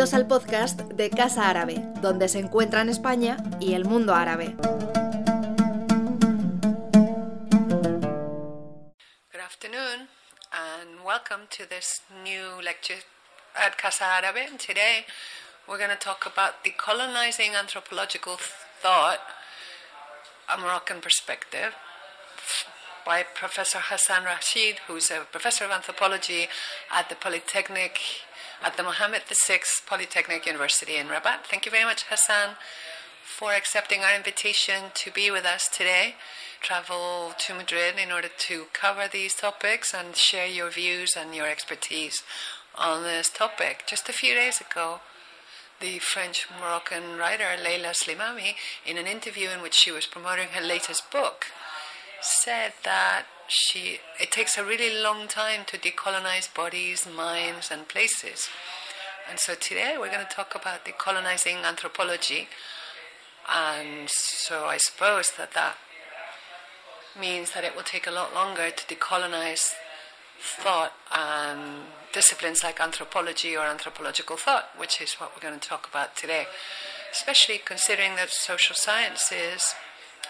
Bienvenidos al podcast de Casa Árabe, donde se encuentran España y el mundo árabe. Good afternoon and welcome to this new lecture at Casa Árabe. And today we're going to talk about decolonizing anthropological thought, a Moroccan perspective, by Professor Hassan Rashid, who's a professor of anthropology at the Polytechnic, at the Mohammed VI Polytechnic University in Rabat. Thank you very much, Hassan, for accepting our invitation to be with us today. Travel to Madrid in order to cover these topics and share your views and your expertise on this topic. Just a few days ago, the French Moroccan writer Leila Slimani, in an interview in which she was promoting her latest book, said that she it takes a really long time to decolonize bodies, minds, and places. And so today we're going to talk about decolonizing anthropology. And so I suppose that that means that it will take a lot longer to decolonize thought and disciplines like anthropology or anthropological thought, which is what we're going to talk about today. Especially considering that social sciences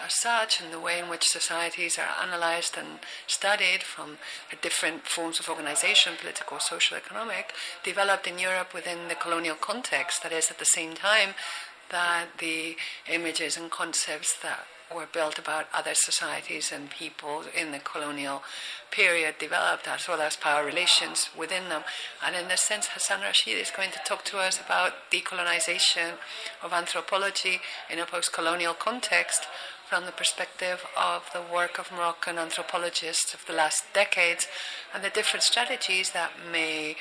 as such and the way in which societies are analyzed and studied from different forms of organization, political, social, economic, developed in Europe within the colonial context. That is, at the same time that the images and concepts that were built about other societies and people in the colonial period developed, as well as power relations within them. And in this sense, Hassan Rachik is going to talk to us about decolonization of anthropology in a post colonial context from the perspective of the work of Moroccan anthropologists of the last decades and the different strategies that may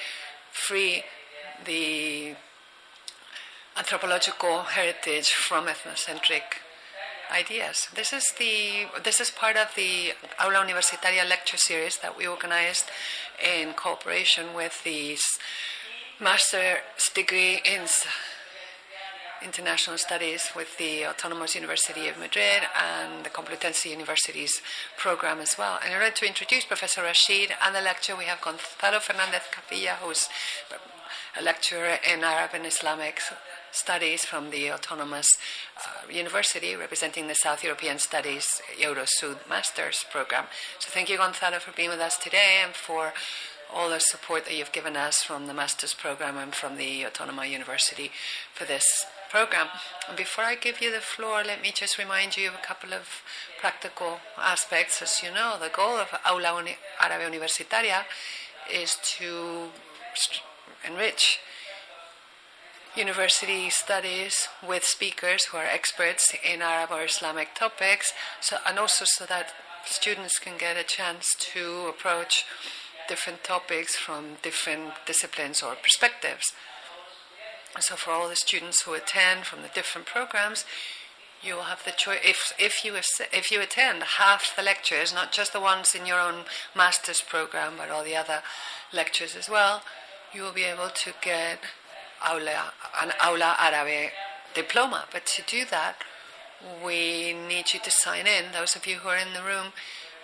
free the anthropological heritage from ethnocentric ideas. This is the this is part of the Aula Universitaria lecture series that we organized in cooperation with the master's degree in international studies with the Autonomous University of Madrid and the Complutense University's program as well. And in order to introduce Professor Rachik and the lecture, we have Gonzalo Fernandez Parrilla, who's a lecturer in Arab and Islamic studies from the Autonomous uh, University, representing the South European Studies Eurosud Masters program. So thank you, Gonzalo, for being with us today and for all the support that you've given us from the master's program and from the Autonoma University for this program. Before I give you the floor, let me just remind you of a couple of practical aspects. As you know, the goal of Aula Uni- Árabe Universitaria is to enrich university studies with speakers who are experts in Arab or Islamic topics, so, and also so that students can get a chance to approach different topics from different disciplines or perspectives. So, for all the students who attend from the different programs, you will have the choice. If if you if you attend half the lectures, not just the ones in your own master's program, but all the other lectures as well, you will be able to get aula, an aula árabe diploma. But to do that, we need you to sign in. Those of you who are in the room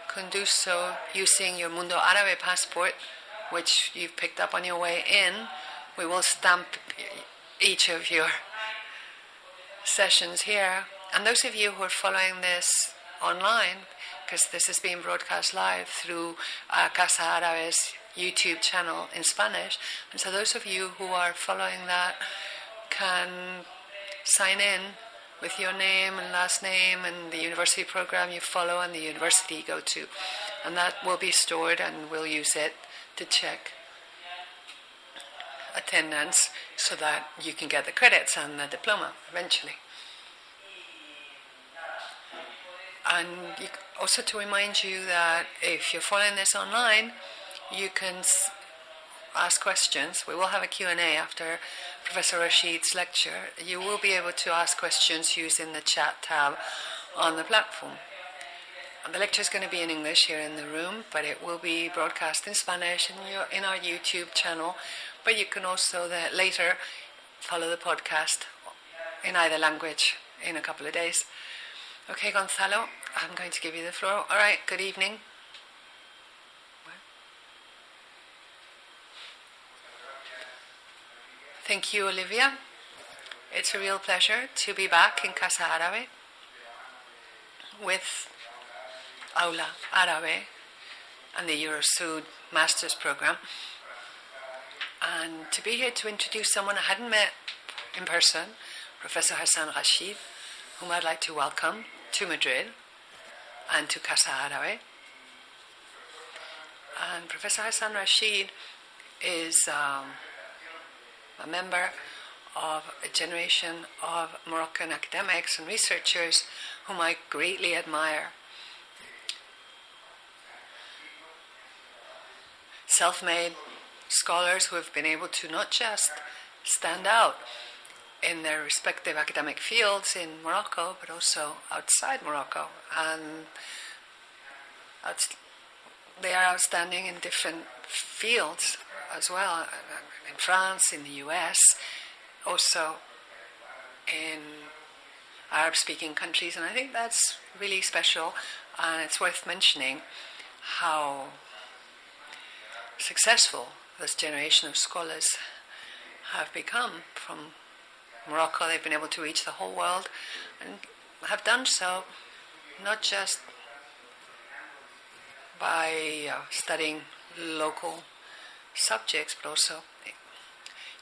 can do so using your Mundo Árabe passport, which you've picked up on your way in. We will stamp each of your sessions here. And those of you who are following this online, because this is being broadcast live through uh, Casa Árabe's YouTube channel in Spanish. And so those of you who are following that can sign in with your name and last name and the university program you follow and the university you go to. And that will be stored and we'll use it to check attendance so that you can get the credits and the diploma eventually. And also to remind you that if you're following this online, you can ask questions. We will have a Q&A after Professor Rachik's lecture. You will be able to ask questions using the chat tab on the platform. And the lecture is going to be in English here in the room, but it will be broadcast in Spanish in, your, in our YouTube channel. But you can also the, later follow the podcast in either language in a couple of days. Okay, Gonzalo, I'm going to give you the floor. All right, good evening. Thank you, Olivia. It's a real pleasure to be back in Casa Árabe with Aula Árabe and the Eurosud Masters Program. And to be here to introduce someone I hadn't met in person, Professor Hassan Rachik, whom I'd like to welcome to Madrid and to Casa Árabe. And Professor Hassan Rachik is um, a member of a generation of Moroccan academics and researchers whom I greatly admire. Self made scholars who have been able to not just stand out in their respective academic fields in Morocco, but also outside Morocco. And they are outstanding in different fields as well, in France, in the US, also in Arab speaking countries. And I think that's really special, and it's worth mentioning how successful this generation of scholars have become from Morocco. They've been able to reach the whole world and have done so not just by uh, studying local subjects, but also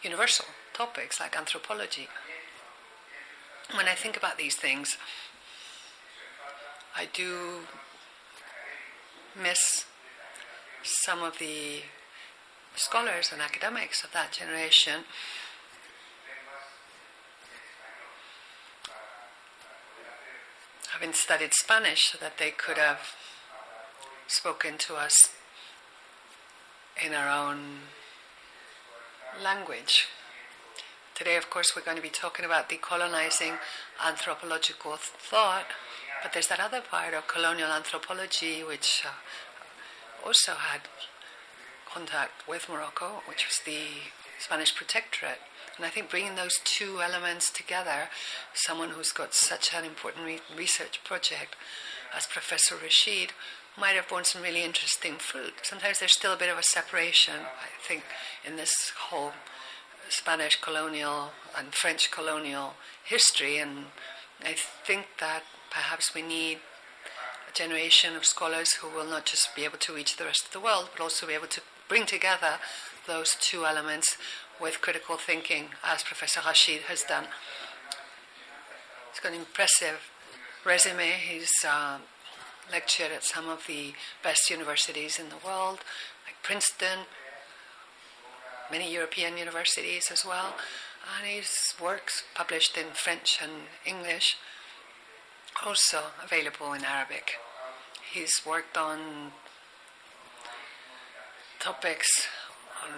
universal topics like anthropology. When I think about these things, I do miss some of the scholars and academics of that generation having studied Spanish so that they could have spoken to us in our own language. Today, of course, we're going to be talking about decolonizing anthropological thought, but there's that other part of colonial anthropology which uh, also had contact with Morocco, which was the Spanish protectorate. And I think bringing those two elements together, someone who's got such an important re- research project as Professor Rachik, might have borne some really interesting fruit. Sometimes there's still a bit of a separation, I think, in this whole Spanish colonial and French colonial history, and I think that perhaps we need a generation of scholars who will not just be able to reach the rest of the world, but also be able to bring together those two elements with critical thinking, as Professor Rachik has done. He's got an impressive resume. He's uh, lectured at some of the best universities in the world, like Princeton, many European universities as well, and his works published in French and English, also available in Arabic. He's worked on topics on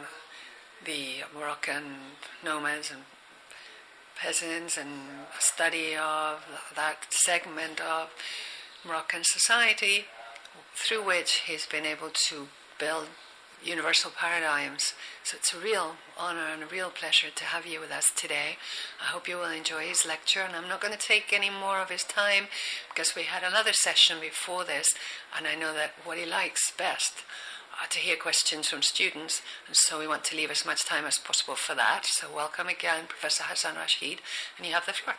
the Moroccan nomads and peasants and study of that segment of Moroccan society through which he's been able to build universal paradigms. So it's a real honor and a real pleasure to have you with us today. I hope you will enjoy his lecture, and I'm not going to take any more of his time because we had another session before this, and I know that what he likes best Uh, to hear questions from students, and so we want to leave as much time as possible for that. So welcome again, Professor Hassan Rachik, and you have the floor.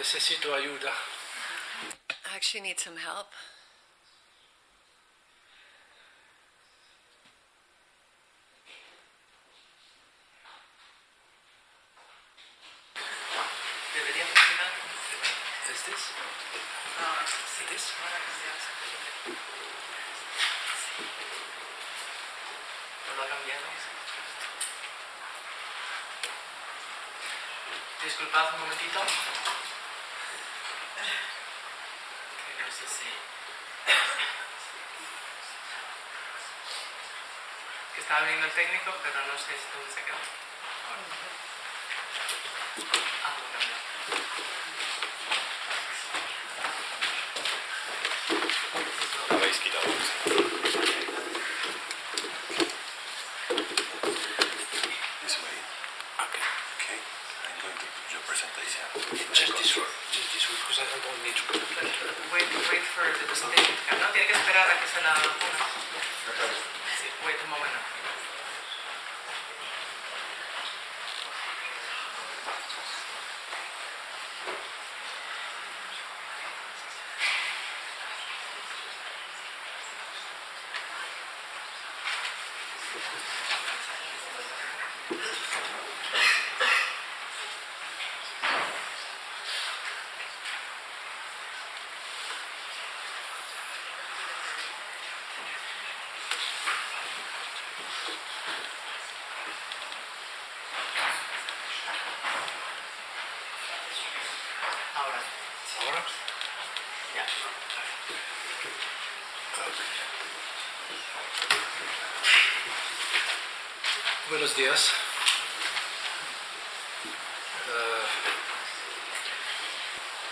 necesito ayuda. I actually need some help. técnico, pero no sé si es un secreto.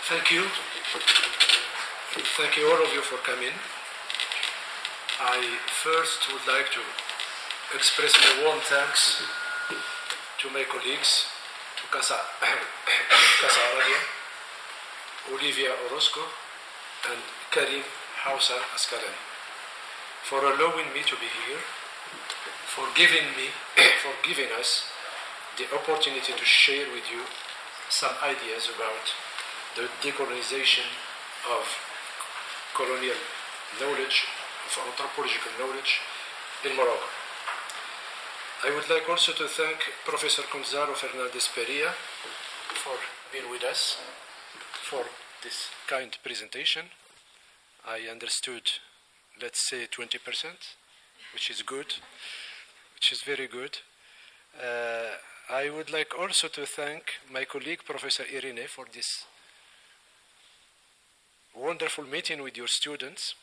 Thank you. Thank you all of you for coming. I first would like to express my warm thanks to my colleagues, to Casa, Casa Arabia, Olivia Orozco, and Karim Hauser Askalani for allowing me to be here for giving me, for giving us the opportunity to share with you some ideas about the decolonization of colonial knowledge, of anthropological knowledge in Morocco. I would like also to thank Professor Gonzalo Fernandez Perea for being with us for this kind presentation. I understood, let's say, 20%, which is good which is very good. Uh, I would like also to thank my colleague, Professor Irene, for this wonderful meeting with your students.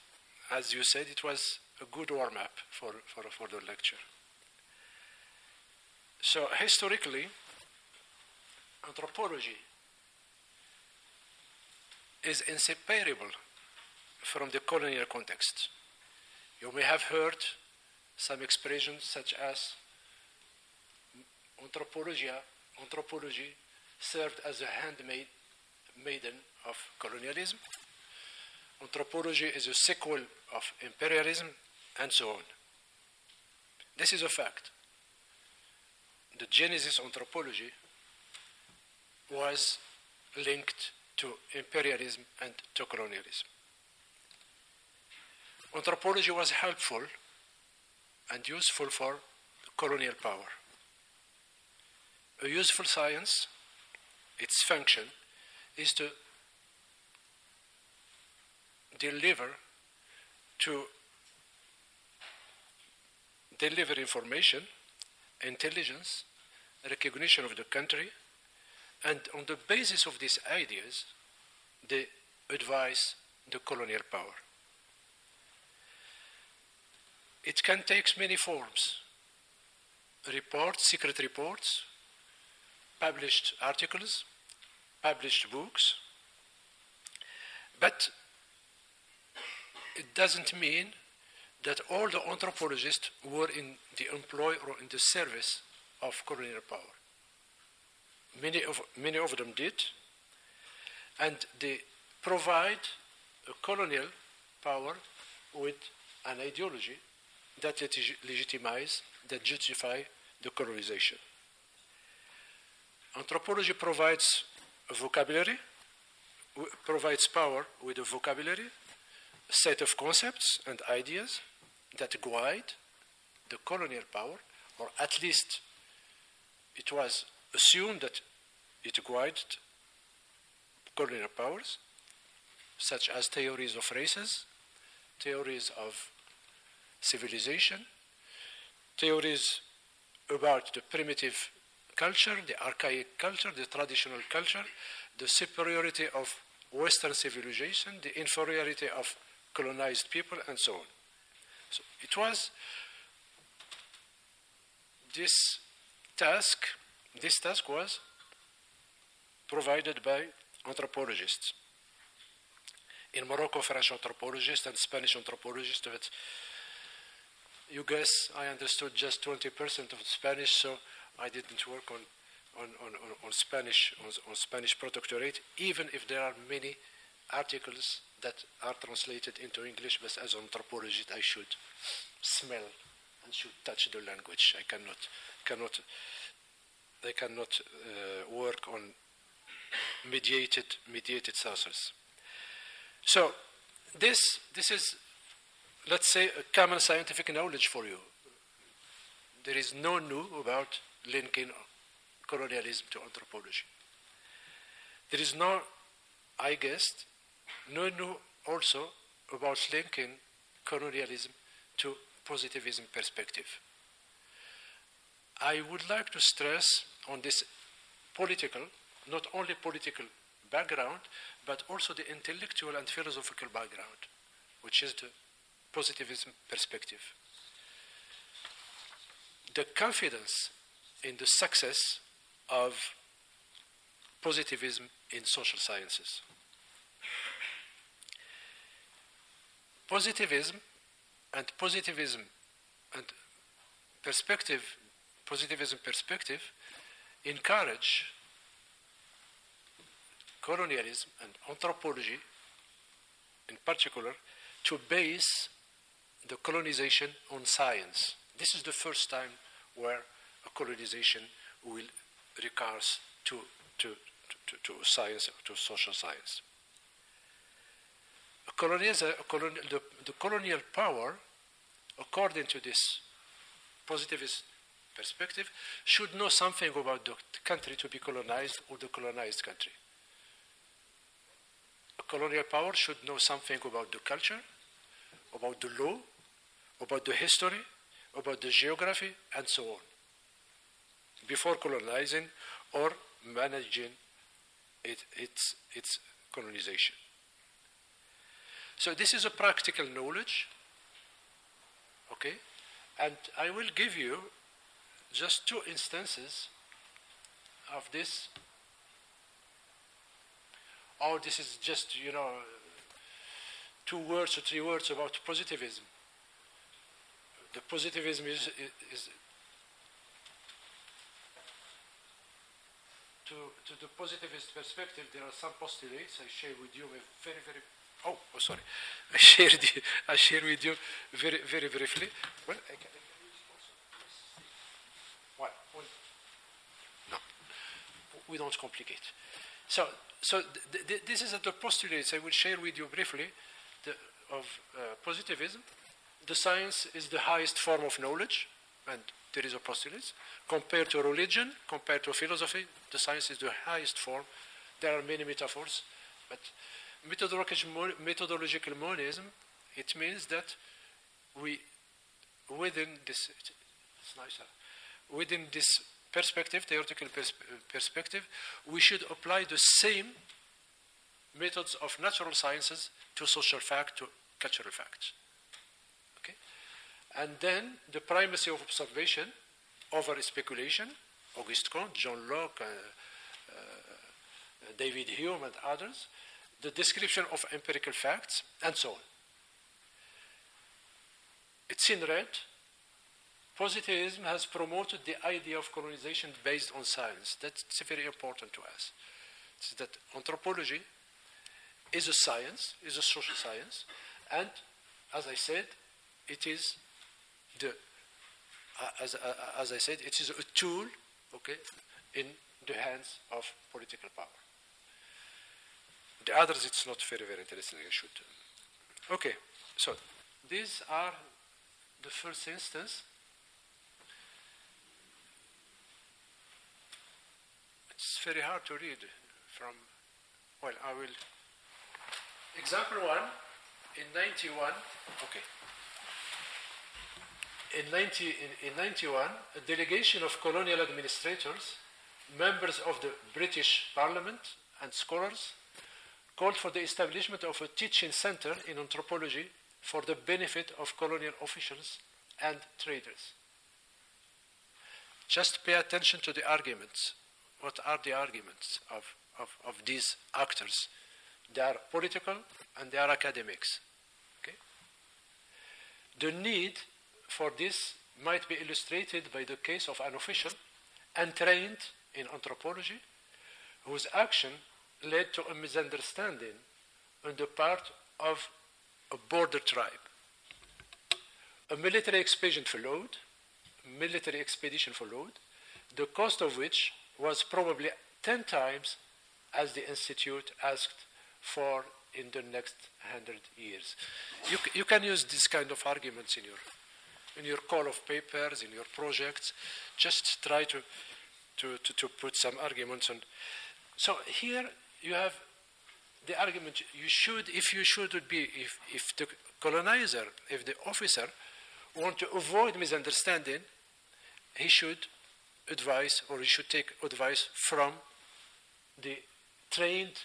As you said, it was a good warm up for, for, for the lecture. So, historically, anthropology is inseparable from the colonial context. You may have heard some expressions such as anthropology, anthropology served as a handmaid maiden of colonialism. Anthropology is a sequel of imperialism, and so on. This is a fact. The Genesis anthropology was linked to imperialism and to colonialism. Anthropology was helpful and useful for colonial power. A useful science, its function is to deliver to deliver information, intelligence, recognition of the country, and on the basis of these ideas, they advise the colonial power. It can take many forms reports, secret reports, published articles, published books, but it doesn't mean that all the anthropologists were in the employ or in the service of colonial power. Many of, many of them did, and they provide a colonial power with an ideology that legitimizes, that justify the colonization. Anthropology provides a vocabulary, provides power with a vocabulary, set of concepts and ideas that guide the colonial power, or at least it was assumed that it guided colonial powers, such as theories of races, theories of civilization, theories about the primitive culture, the archaic culture, the traditional culture, the superiority of Western civilization, the inferiority of colonized people, and so on. So it was this task, this task was provided by anthropologists. In Morocco, French anthropologists and Spanish anthropologists, but you guess I understood just 20% of Spanish, so I didn't work on, on, on, on, Spanish on, on Spanish protectorate, even if there are many articles that are translated into English, but as anthropologist, I should smell and should touch the language. I cannot, cannot, I cannot uh, work on mediated, mediated sources. So this, this is, let's say, a common scientific knowledge for you. There is no new about linking colonialism to anthropology. There is no, I guess, no new also about linking colonialism to positivism perspective. I would like to stress on this political, not only political background, but also the intellectual and philosophical background, which is the positivism perspective. The confidence in the success of positivism in social sciences. Positivism and positivism and perspective, positivism perspective, encourage colonialism and anthropology in particular to base the colonization on science. This is the first time where a colonization will recurs to, to, to, to science, to social science. A colonial, a colonial, Uh, the, the colonial power, according to this positivist perspective, should know something about the country to be colonized or the colonized country. A colonial power should know something about the culture, about the law, about the history, about the geography, and so on, before colonizing or managing it, its, its colonization. So this is a practical knowledge, okay? And I will give you just two instances of this. Oh, this is just, you know, two words or three words about positivism. The positivism is, is to, to the positivist perspective, there are some postulates I share with you very, very Oh, oh, sorry. I shared, I share with you very, very briefly. Well, I can, well, no, we don't complicate. So, so th- th- this is the postulates I will share with you briefly the, of uh, positivism. The science is the highest form of knowledge, and there is a postulate. Compared to religion, compared to philosophy, the science is the highest form. There are many metaphors, but methodological, monism, it means that we, within this, nicer, within this perspective, theoretical pers- perspective, we should apply the same methods of natural sciences to social fact, to cultural facts. Okay? And then the primacy of observation over speculation, Auguste Comte, John Locke, uh, uh, David Hume, and others, the description of empirical facts, and so on. It's in red. Positivism has promoted the idea of colonization based on science. That's very important to us. It's that anthropology is a science, is a social science, and as I said, it is the, uh, as, uh, as I said, it is a tool, okay, in the hands of political power. The others, it's not very, very interesting. I should. Uh, okay, so these are the first instance. It's very hard to read from. Well, I will. Example one in 91. Okay. In, 90, in, in 91, a delegation of colonial administrators, members of the British Parliament, and scholars called for the establishment of a teaching center in anthropology for the benefit of colonial officials and traders. Just pay attention to the arguments. What are the arguments of, of, of these actors? They are political and they are academics. Okay? The need for this might be illustrated by the case of an official entrained in anthropology whose action led to a misunderstanding on the part of a border tribe. A military expedition followed, military expedition followed, the cost of which was probably 10 times as the Institute asked for in the next 100 years. You, you can use this kind of arguments in your, in your call of papers, in your projects. Just try to, to, to, to put some arguments on. So here you have the argument you should, if you should be, if, if the colonizer, if the officer want to avoid misunderstanding, he should advise or he should take advice from the trained,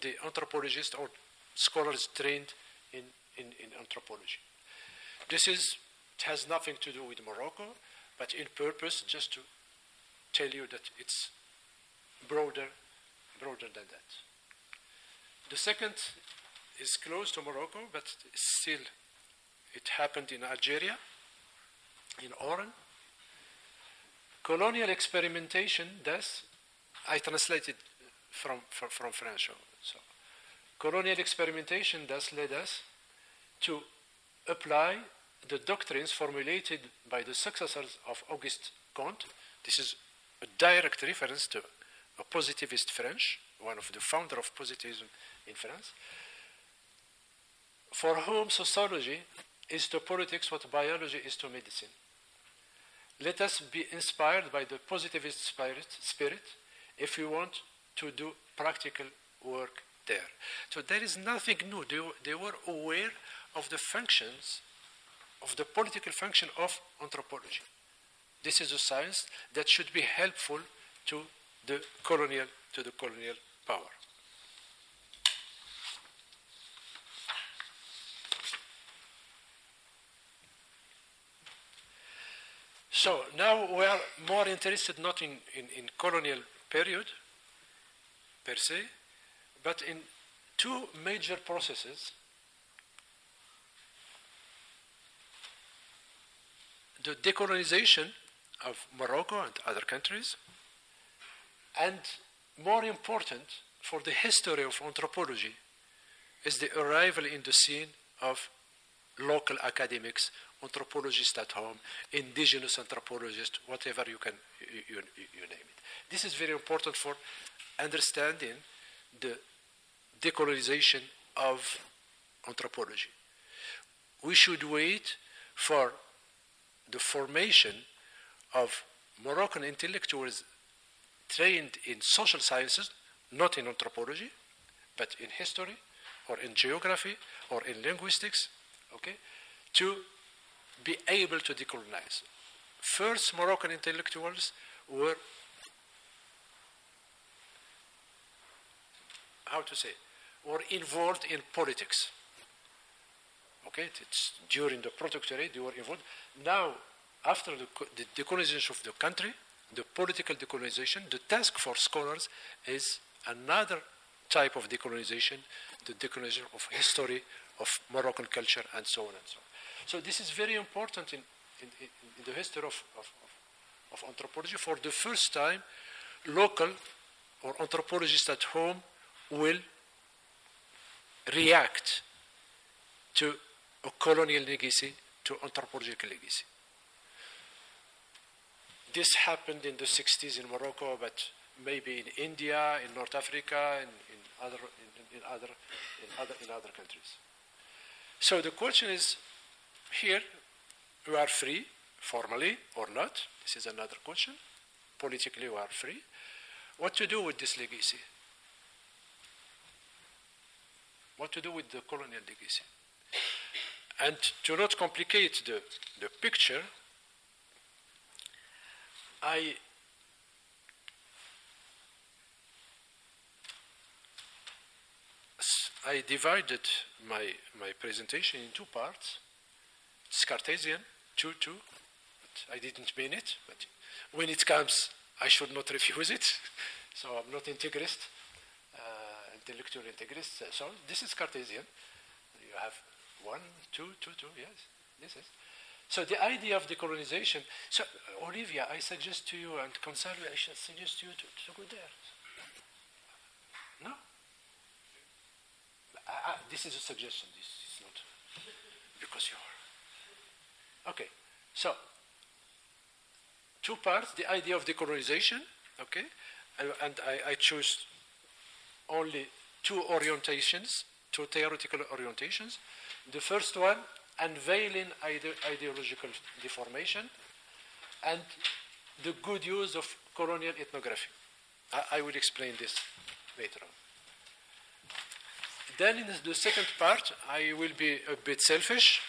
the anthropologist or scholars trained in, in, in anthropology. This is, it has nothing to do with Morocco, but in purpose just to tell you that it's broader, broader than that. The second is close to Morocco, but still it happened in Algeria, in Oran. Colonial experimentation, thus, I translated from, from, from French. So, colonial experimentation thus led us to apply the doctrines formulated by the successors of Auguste Comte. This is a direct reference to a positivist French, one of the founder of positivism in France, for whom sociology is to politics what biology is to medicine. Let us be inspired by the positivist spirit, spirit if we want to do practical work there. So there is nothing new. They, they were aware of the functions, of the political function of anthropology. This is a science that should be helpful to the colonial, to the colonial power. So now we are more interested not in, in, in colonial period per se, but in two major processes. The decolonization of Morocco and other countries, and more important for the history of anthropology is the arrival in the scene of local academics anthropologists at home, indigenous anthropologists, whatever you can you, you, name it. This is very important for understanding the decolonization of anthropology. We should wait for the formation of Moroccan intellectuals trained in social sciences, not in anthropology, but in history or in geography or in linguistics, okay, to be able to decolonize. First Moroccan intellectuals were, how to say, were involved in politics. Okay, it's during the protectorate they were involved. Now, after the, the decolonization of the country, the political decolonization, the task for scholars is another type of decolonization, the decolonization of history, of Moroccan culture, and so on and so on. So this is very important in, in, in the history of, of, of, anthropology. For the first time, local or anthropologists at home will react to a colonial legacy, to anthropological legacy. This happened in the 60s in Morocco, but maybe in India, in North Africa, in, in other, in, in, other, in, other, in other countries. So the question is here, we are free, formally or not. This is another question. Politically, we are free. What to do with this legacy? What to do with the colonial legacy? And to not complicate the, the picture, I I divided my, my presentation in two parts. It's Cartesian, 2 2. But I didn't mean it. But when it comes, I should not refuse it. so I'm not integrist, uh, intellectual integrist. So this is Cartesian. You have one, two, two, two, yes, this is. So the idea of decolonization. So Olivia, I suggest to you, and Gonzalo, I suggest to you to, to go there. No. I, I, this is a suggestion. This is not because you are. Okay. So two parts: the idea of decolonization. Okay, and, and I, I choose only two orientations, two theoretical orientations. The first one unveiling ide- ideological deformation, and the good use of colonial ethnography. I, I will explain this later on. Then in the second part, I will be a bit selfish,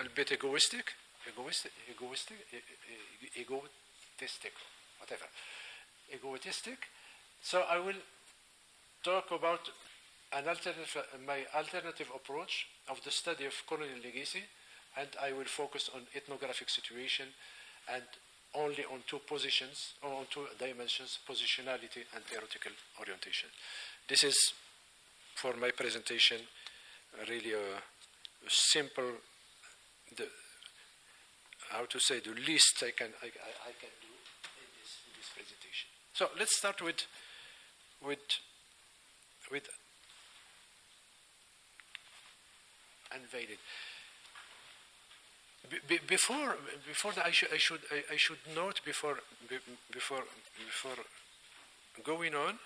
a bit egoistic, egoistic, egoistic, egotistic, whatever, egoistic. So I will talk about an alternative, my alternative approach of the study of colonial legacy, and I will focus on ethnographic situation and only on two positions, or on two dimensions, positionality and theoretical orientation. This is, for my presentation, really a, a simple, the, how to say, the least I can, I, I, I can do in this, in this presentation. So let's start with, with, with be- before before that, I, should I should I, I should note before be- before before going on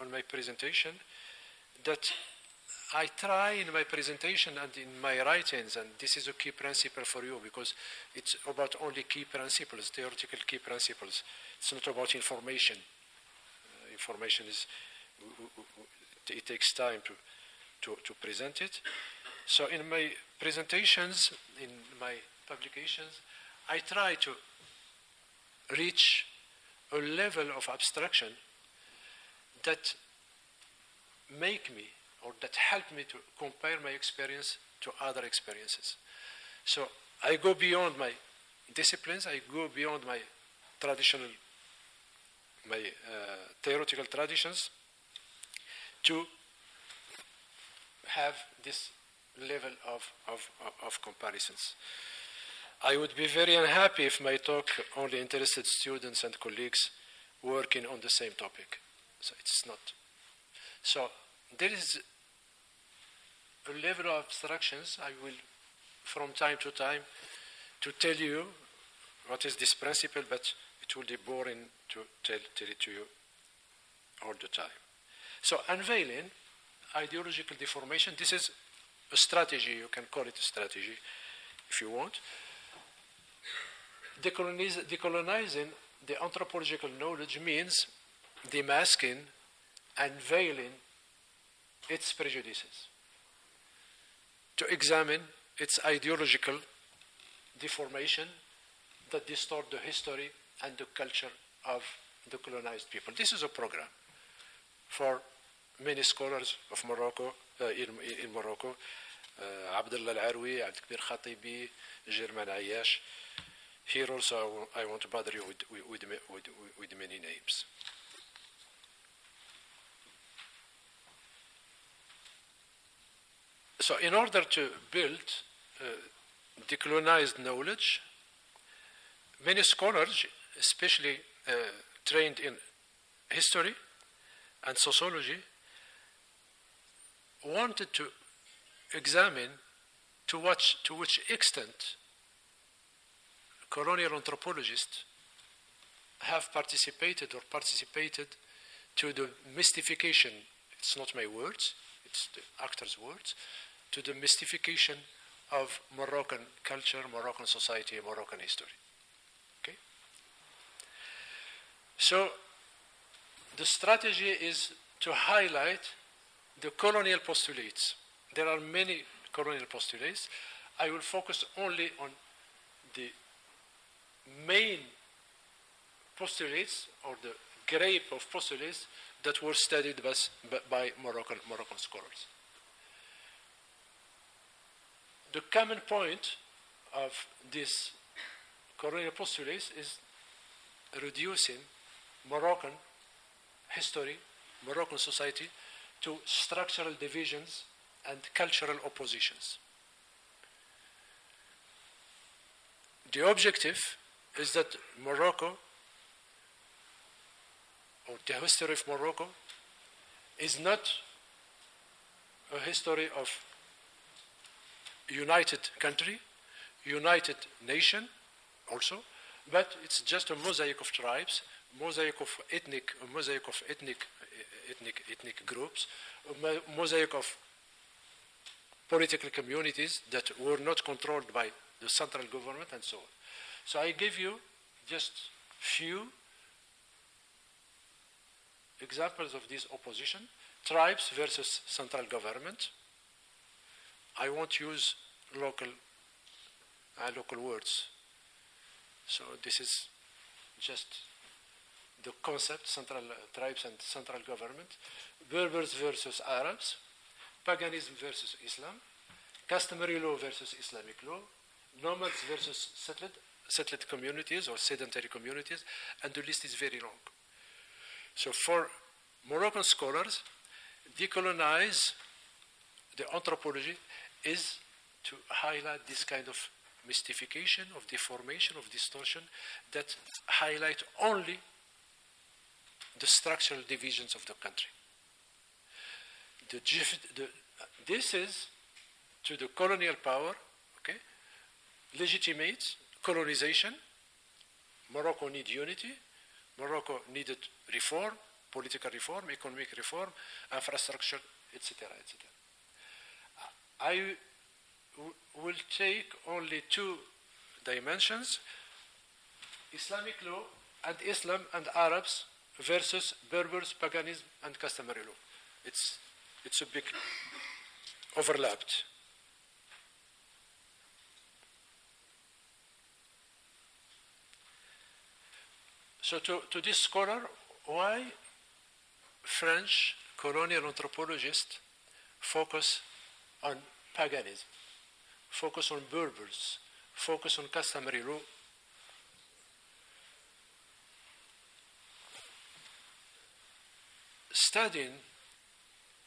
on my presentation that I try in my presentation and in my writings, and this is a key principle for you because it's about only key principles, theoretical key principles. It's not about information. Uh, information is it takes time to, to, to present it. So in my presentations, in my publications, I try to reach a level of abstraction that make me or that help me to compare my experience to other experiences. So I go beyond my disciplines, I go beyond my traditional, my uh, theoretical traditions to have this level of, of, of comparisons. I would be very unhappy if my talk only interested students and colleagues working on the same topic. So it's not. So there is a level of abstractions I will, from time to time, to tell you what is this principle, but it will be boring to tell, tell it to you all the time. So unveiling ideological deformation, this is a strategy, you can call it a strategy if you want. Decolonize, decolonizing the anthropological knowledge means demasking and veiling its prejudices, to examine its ideological deformation that distort the history and the culture of the colonized people. This is a program for many scholars of Morocco, uh, in, in, Morocco, uh, Abdullah Laroui, Abdelkebir Khatibi, Germain Ayache. Here also I want to bother you with, with, with, with many names. So in order to build uh, decolonized knowledge, many scholars, especially uh, trained in history and sociology, wanted to examine to, what, to which extent colonial anthropologists have participated or participated to the mystification, it's not my words, it's the actor's words, to the mystification of Moroccan culture, Moroccan society, Moroccan history. Okay? So the strategy is to highlight the colonial postulates. There are many colonial postulates. I will focus only on the main postulates or the grape of postulates that were studied by, by Moroccan, Moroccan scholars. The common point of these colonial postulates is reducing Moroccan history, Moroccan society, to structural divisions and cultural oppositions. the objective is that Morocco, or the history of Morocco, is not a history of united country, united nation also, but it's just a mosaic of tribes, mosaic of ethnic, mosaic of ethnic, ethnic, ethnic groups, a mosaic of political communities that were not controlled by the central government and so on. So I give you just few examples of this opposition. Tribes versus central government. I won't use local, uh, local words. So this is just the concept, central uh, tribes and central government. Berbers versus Arabs. Paganism versus Islam. Customary law versus Islamic law. Nomads versus settled, settled communities or sedentary communities. And the list is very long. So for Moroccan scholars, decolonize the anthropology is to highlight this kind of mystification, of deformation, of distortion that highlight only the structural divisions of the country. The, the, this is to the colonial power, okay, legitimate colonization. Morocco need unity. Morocco needed reform, political reform, economic reform, infrastructure, etc., etc. I will take only two dimensions Islamic law and Islam and Arabs versus Berbers, paganism, and customary law. It's, it's a big overlapped. So to, to this scholar, why French colonial anthropologists focus on paganism, focus on Berbers, focus on customary law. Studying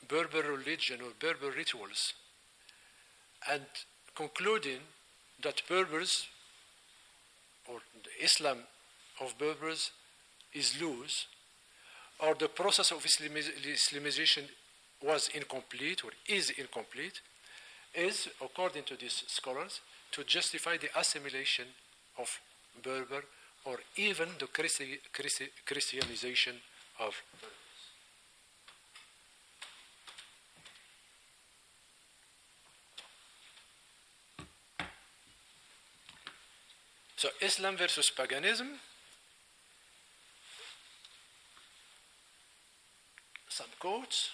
Berber religion or Berber rituals and concluding that Berbers or the Islam of Berbers is loose or the process of Islamization was incomplete or is incomplete is, according to these scholars, to justify the assimilation of Berber or even the Christi- Christi- Christianization of Berbers. So Islam versus paganism some quotes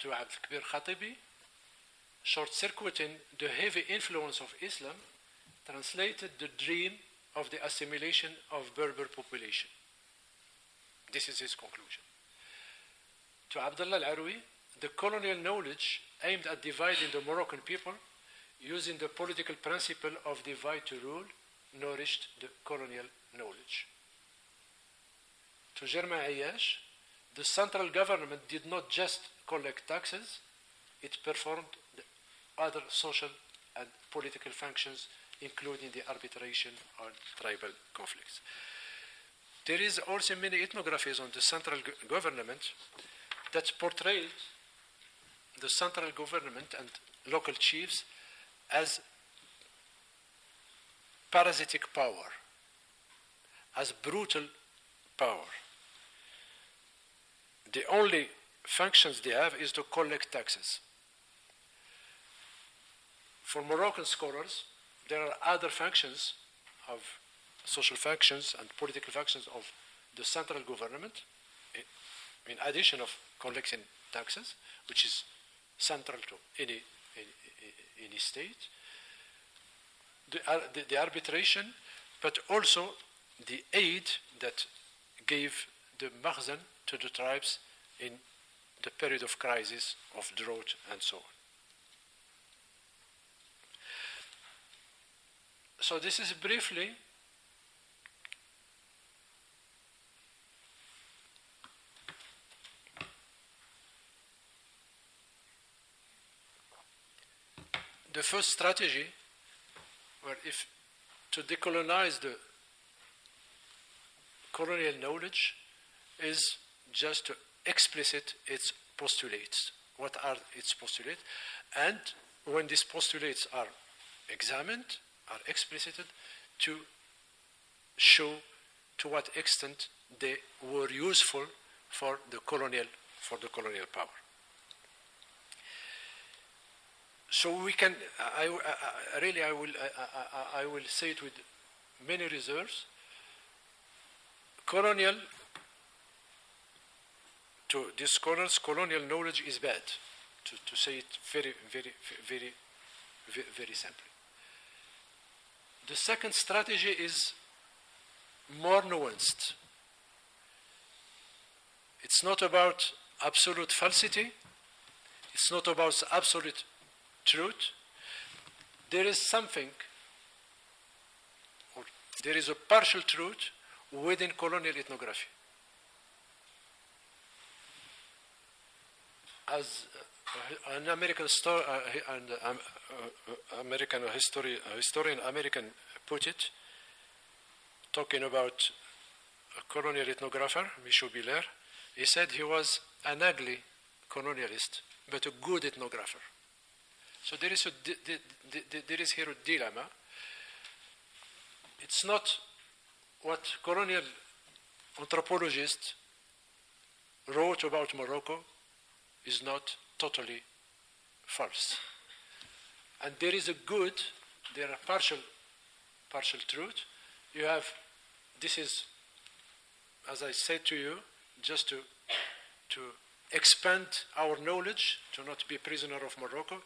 to Abdelkebir Khatibi, short circuiting the heavy influence of Islam, translated the dream of the assimilation of Berber population. This is his conclusion. To Abdullah Laroui, the colonial knowledge aimed at dividing the Moroccan people using the political principle of divide to rule nourished the colonial knowledge. To Germain Ayache, the central government did not just collect taxes, it performed other social and political functions, including the arbitration on tribal conflicts. There is also many ethnographies on the central government that portray the central government and local chiefs as parasitic power, as brutal power the only functions they have is to collect taxes. For Moroccan scholars, there are other functions of social functions and political functions of the central government, in addition of collecting taxes, which is central to any, any, state, the, the, the arbitration, but also the aid that gave the makhzen to the tribes in the period of crisis, of drought, and so on. So, this is briefly the first strategy where if to decolonize the colonial knowledge is just to explicit its postulates. What are its postulates? And when these postulates are examined, are explicited, to show to what extent they were useful for the colonial for the colonial power. So we can, I, I, really, I will, I, I will say it with many reserves. Colonial, to these scholars, colonial knowledge is bad, to, to say it very, very, very, very, very simply. The second strategy is more nuanced. It's not about absolute falsity, it's not about absolute truth. There is something, or there is a partial truth within colonial ethnography. As uh, an American story, uh, and um, uh, American history, historian American put it, talking about a colonial ethnographer, Michel Biller, he said he was an ugly colonialist, but a good ethnographer. So there is, a, there is here a dilemma. It's not what colonial anthropologists wrote about Morocco is not totally false. And there is a good, there are partial, partial truth. You have, this is, as I said to you, just to, to expand our knowledge, to not be prisoner of Morocco.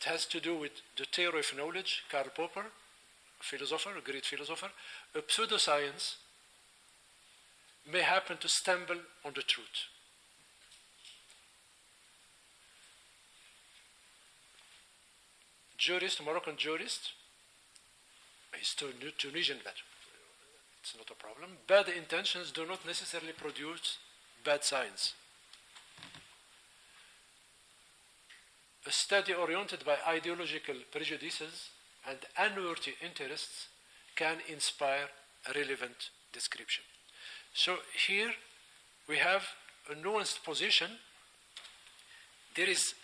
It has to do with the theory of knowledge, Karl Popper, a philosopher, a great philosopher. A pseudoscience may happen to stumble on the truth. Jurist, Moroccan jurist, he's Tunisian, but it's not a problem. Bad intentions do not necessarily produce bad science. A study oriented by ideological prejudices and unworthy interests can inspire a relevant description. So here we have a nuanced position. There is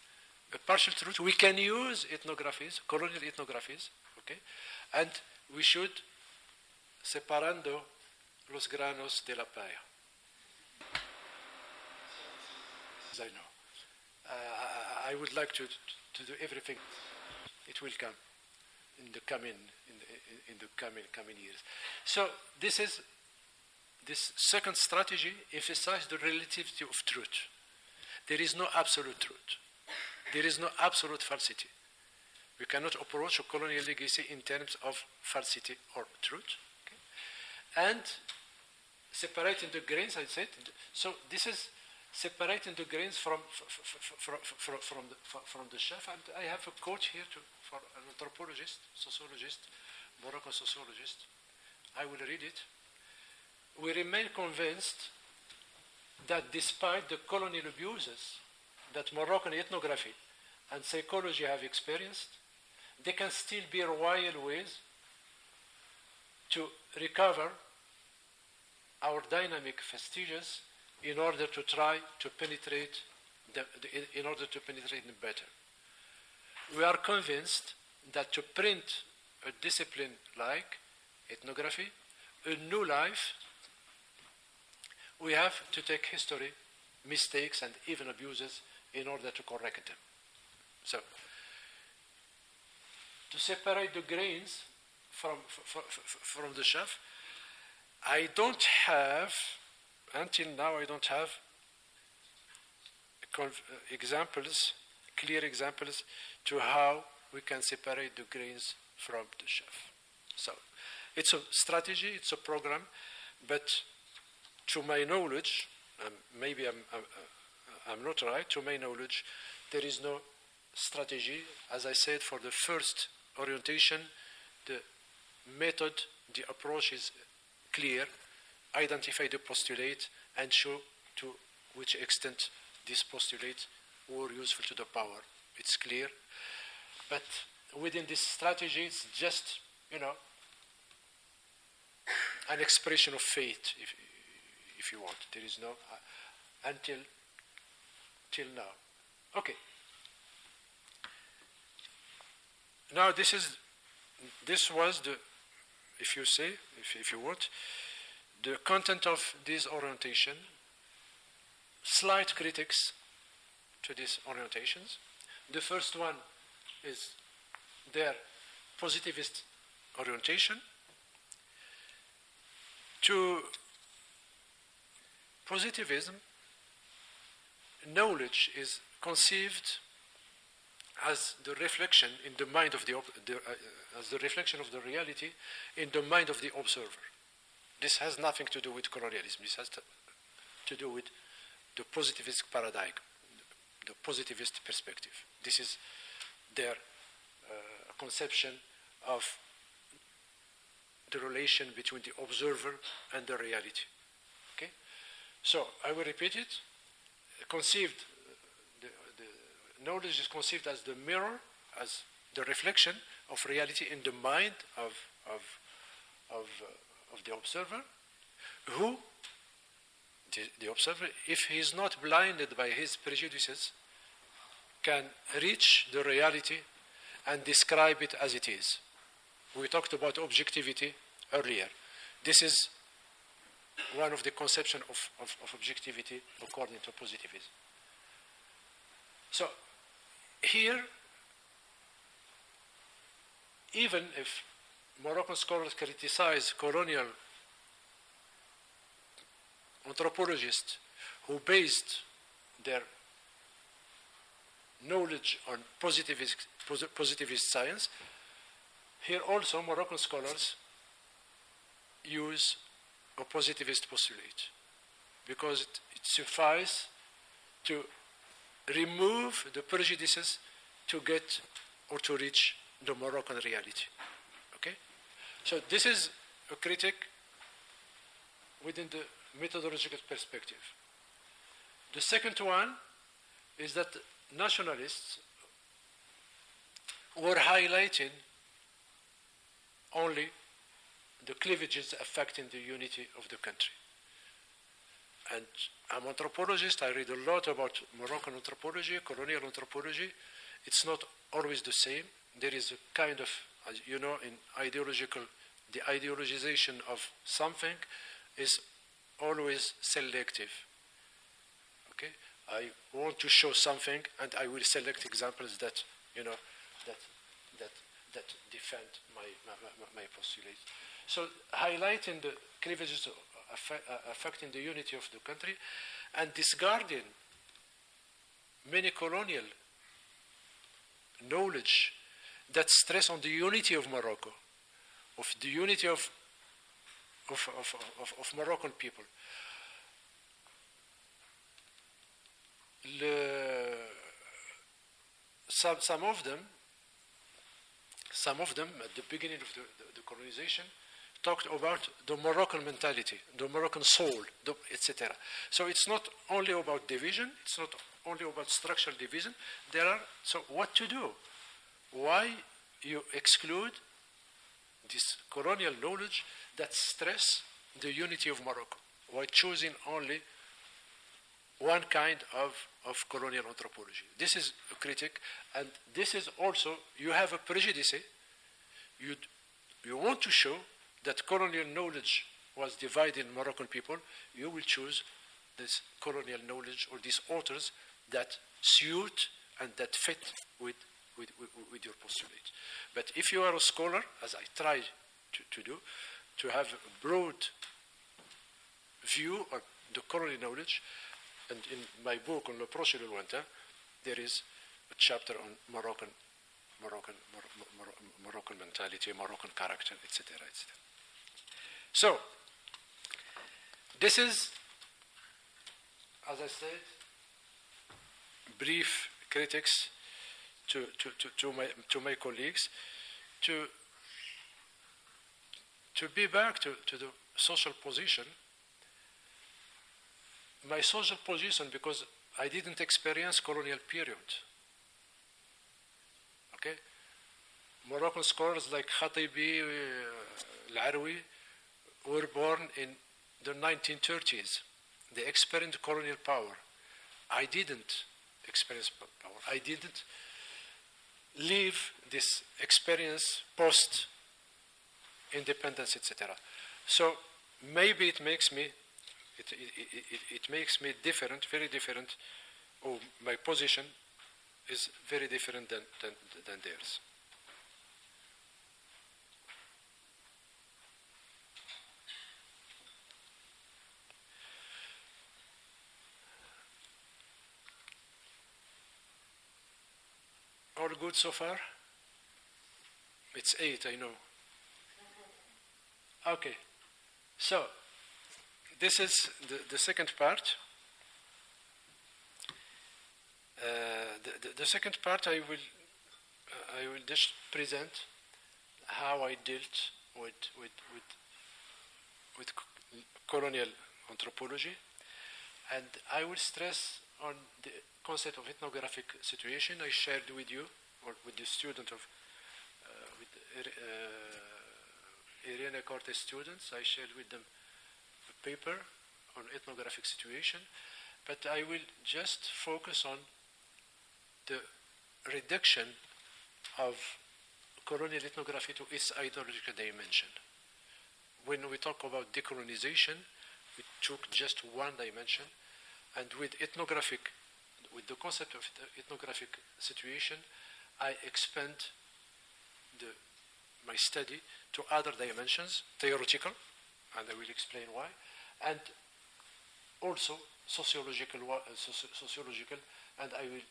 a partial truth. We can use ethnographies, colonial ethnographies, okay, and we should separando los granos de la paella. As I know. Uh, I would like to, to do everything. It will come in the coming in the, in the coming coming years. So this is this second strategy emphasizes the relativity of truth. There is no absolute truth. There is no absolute falsity. We cannot approach a colonial legacy in terms of falsity or truth and separating the grains, I said. So this is separating the grains from, from, from, from, the, from the chef. And I have a quote here to, for an anthropologist, sociologist, Moroccan sociologist. I will read it. We remain convinced that despite the colonial abuses that Moroccan ethnography and psychology have experienced, they can still be royal ways to recover our dynamic vestiges in order to try to penetrate them, in order to penetrate them better. We are convinced that to print a discipline like ethnography, a new life, we have to take history, mistakes, and even abuses in order to correct them. So, to separate the grains from, from, from the chaff, I don't have, until now, I don't have examples, clear examples to how we can separate the grains from the chaff. So it's a strategy, it's a program, but to my knowledge, um, maybe I'm, I'm, I'm not right, to my knowledge, there is no strategy. As I said, for the first orientation, the method, the approach is clear, identify the postulate, and show to which extent this postulate were useful to the power. It's clear. But within this strategy, it's just, you know, an expression of faith, if, if you want. There is no uh, until till now. Okay. Now this is this was the if you say if, if you want the content of this orientation. Slight critics to these orientations. The first one is their positivist orientation. To positivism, knowledge is conceived as the reflection in the mind of the, the uh, as the reflection of the reality in the mind of the observer. This has nothing to do with colonialism. This has to, to do with the positivist paradigm, the positivist perspective. This is their uh, conception of the relation between the observer and the reality. Okay? So I will repeat it. Conceived, the, the knowledge is conceived as the mirror, as the reflection of reality in the mind of, of, of, uh, of the observer, who, the, the observer, if he is not blinded by his prejudices, can reach the reality and describe it as it is. We talked about objectivity earlier. This is one of the conception of, of, of objectivity according to positivism. So here, even if Moroccan scholars criticize colonial anthropologists who based their knowledge on positivist, positivist science, here also Moroccan scholars use a positivist postulate because it, it suffices to remove the prejudices to get or to reach the Moroccan reality. So this is a critic within the methodological perspective. The second one is that nationalists were highlighting only the cleavages affecting the unity of the country. And I'm an anthropologist, I read a lot about Moroccan anthropology, colonial anthropology. It's not always the same. There is a kind of, as you know, in ideological, the ideologization of something is always selective. Okay? I want to show something and I will select examples that, you know, that, that, that defend my, my, my postulate. So highlighting the cleavages uh, affecting the unity of the country and discarding many colonial knowledge that stress on the unity of Morocco, of the unity of, of, of, of, of Moroccan people. Le, some, some of them, some of them at the beginning of the, the, the colonization, talked about the Moroccan mentality, the Moroccan soul, etc. So it's not only about division, it's not only about structural division. There are, so what to do? Why you exclude this colonial knowledge that stress the unity of Morocco? Why choosing only one kind of, of colonial anthropology? This is a critic, and this is also, you have a prejudice. You, you want to show that colonial knowledge was dividing Moroccan people, you will choose this colonial knowledge or these authors that suit and that fit with, with, with, with your postulate. But if you are a scholar, as I try to, to do, to have a broad view of the colonial knowledge, and in my book on Le Proche et le Lointain, there is a chapter on Moroccan, Moroccan, Mor- Mor- Moroccan mentality, Moroccan character, etc., etc. So, this is, as I said, brief critics to, to, to, to, my, to my colleagues to, to be back to, to the social position. My social position, because I didn't experience colonial period. Okay? Moroccan scholars like Khatibi, uh, Laroui, were born in the 1930s. They experienced colonial power. I didn't experience power. I didn't live this experience post independence, etc. So maybe it makes me it, it, it, it, makes me different, very different, or my position is very different than, than, than theirs. All good so far? It's eight, I know. Okay. So, this is the, the second part. Uh, the, the, the, second part, I will, uh, I will just present how I dealt with, with, with, with colonial anthropology, and I will stress on the concept of ethnographic situation. I shared with you, or with the student of, uh, with uh, Irene students, I shared with them a paper on ethnographic situation, but I will just focus on the reduction of colonial ethnography to its ideological dimension. When we talk about decolonization, we took just one dimension, and with ethnographic, with the concept of the ethnographic situation, I expand the, my study to other dimensions, theoretical, and I will explain why, and also sociological, uh, sociological, and I will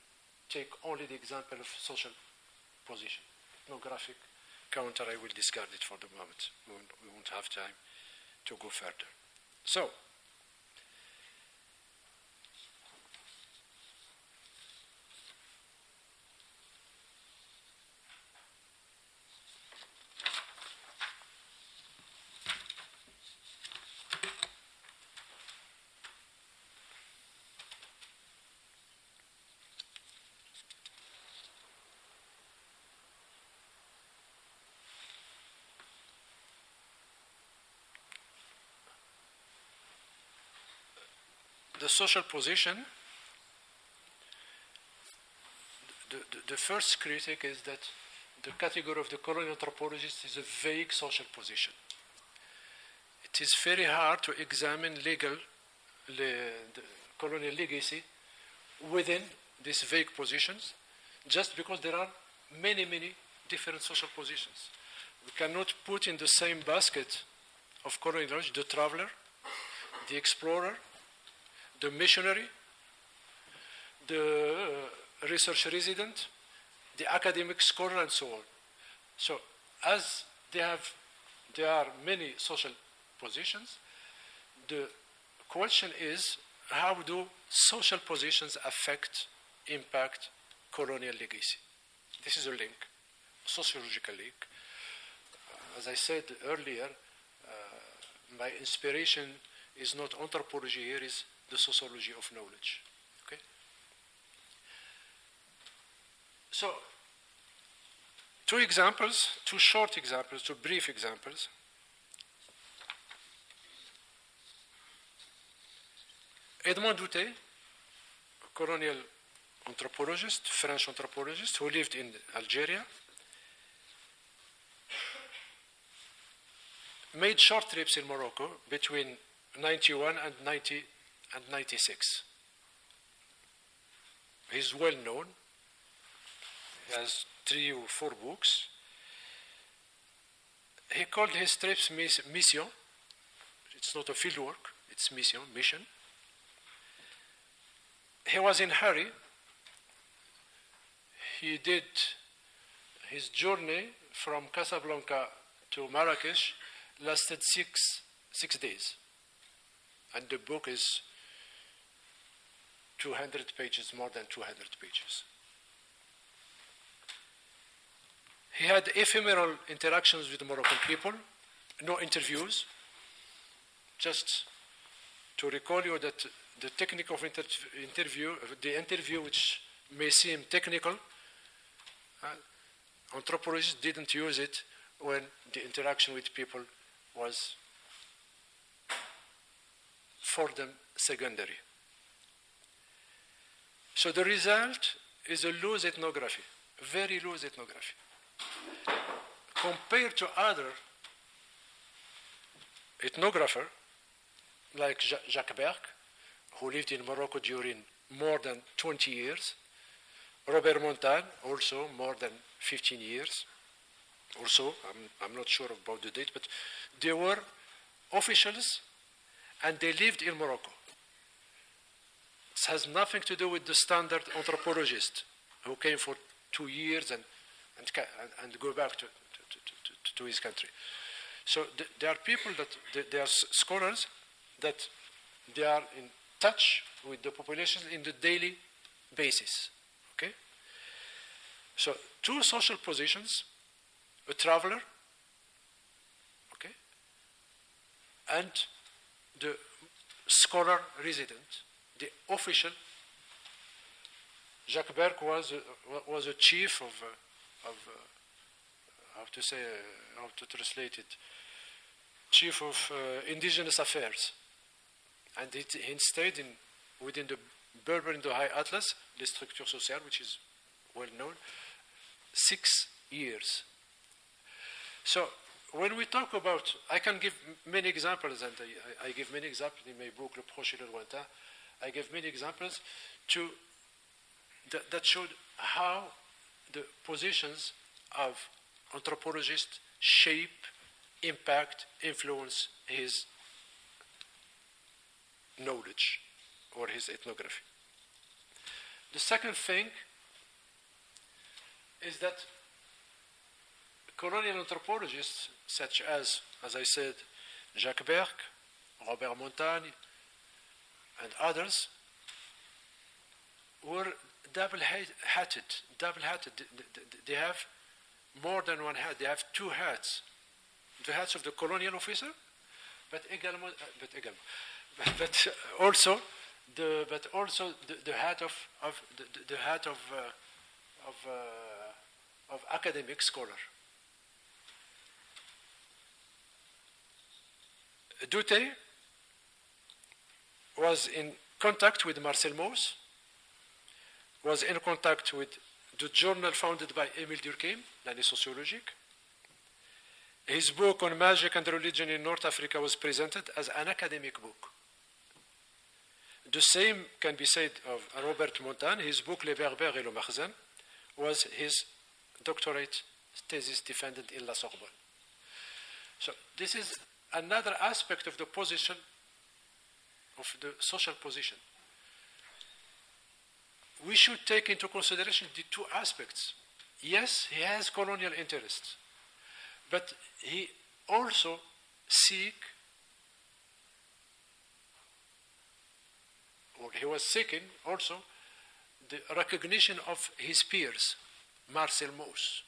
take only the example of social position. Ethnographic counter, I will discard it for the moment. We won't, we won't have time to go further. So, the social position, the, the, the, first critic is that the category of the colonial anthropologist is a vague social position. It is very hard to examine legal le, the colonial legacy within these vague positions, just because there are many, many different social positions. We cannot put in the same basket of colonial knowledge the traveler, the explorer, the missionary, the uh, research resident, the academic scholar, and so on. So, as they have, there are many social positions, the question is how do social positions affect, impact colonial legacy? This is a link, sociological link. Uh, as I said earlier, uh, my inspiration is not anthropology here, is the sociology of knowledge. Okay? So, two examples, two short examples, two brief examples. Edmond Doutté, colonial anthropologist, French anthropologist, who lived in Algeria, made short trips in Morocco between 91 and 90, and 96. He's well known. He has three or four books. He called his trips mission. It's not a field work, it's mission, mission. He was in hurry. He did his journey from Casablanca to Marrakesh lasted six, six days. And the book is 200 pages, more than 200 pages. He had ephemeral interactions with Moroccan people, no interviews. Just to recall you that the technique of inter interview, the interview which may seem technical, uh, anthropologists didn't use it when the interaction with people was for them secondary. So the result is a loose ethnography, very loose ethnography. Compared to other ethnographer like Jacques Berque, who lived in Morocco during more than 20 years, Robert Montagne, also more than 15 years, also, I'm, I'm not sure about the date, but they were officials and they lived in Morocco. This has nothing to do with the standard anthropologist who came for two years and, and, and go back to, to, to, to his country. So th- there are people that, th- there are scholars that they are in touch with the population in the daily basis. Okay? So two social positions, a traveler, okay, and the scholar resident, the official. Jacques Berque was a, was a chief of, uh, of uh, how to say, uh, how to translate it, chief of uh, indigenous affairs. And it, he stayed in, within the Berber in the High Atlas, the structure sociale, which is well known, six years. So when we talk about, I can give many examples, and I, I give many examples in my book, Le Proche et le Lointain. I gave many examples to that, that showed how the positions of anthropologists shape, impact, influence his knowledge or his ethnography. The second thing is that colonial anthropologists, such as, as I said, Jacques Berque, Robert Montagne, and others, were double-hatted. Double-hatted. They have more than one hat. They have two hats. The hats of the colonial officer, but également, but également, but also the, but also the, the hat of, of the, the hat of, uh, of, uh, of academic scholar. Doutté was in contact with Marcel Mauss, was in contact with the journal founded by Émile Durkheim, L'année sociologique. His book on magic and religion in North Africa was presented as an academic book. The same can be said of Robert Montagne. His book Les Berbères et le Makhzen was his doctorate thesis defended in La Sorbonne. So this is another aspect of the position, of the social position. We should take into consideration the two aspects. Yes, he has colonial interests, but he also seek, or he was seeking also the recognition of his peers, Marcel Mauss.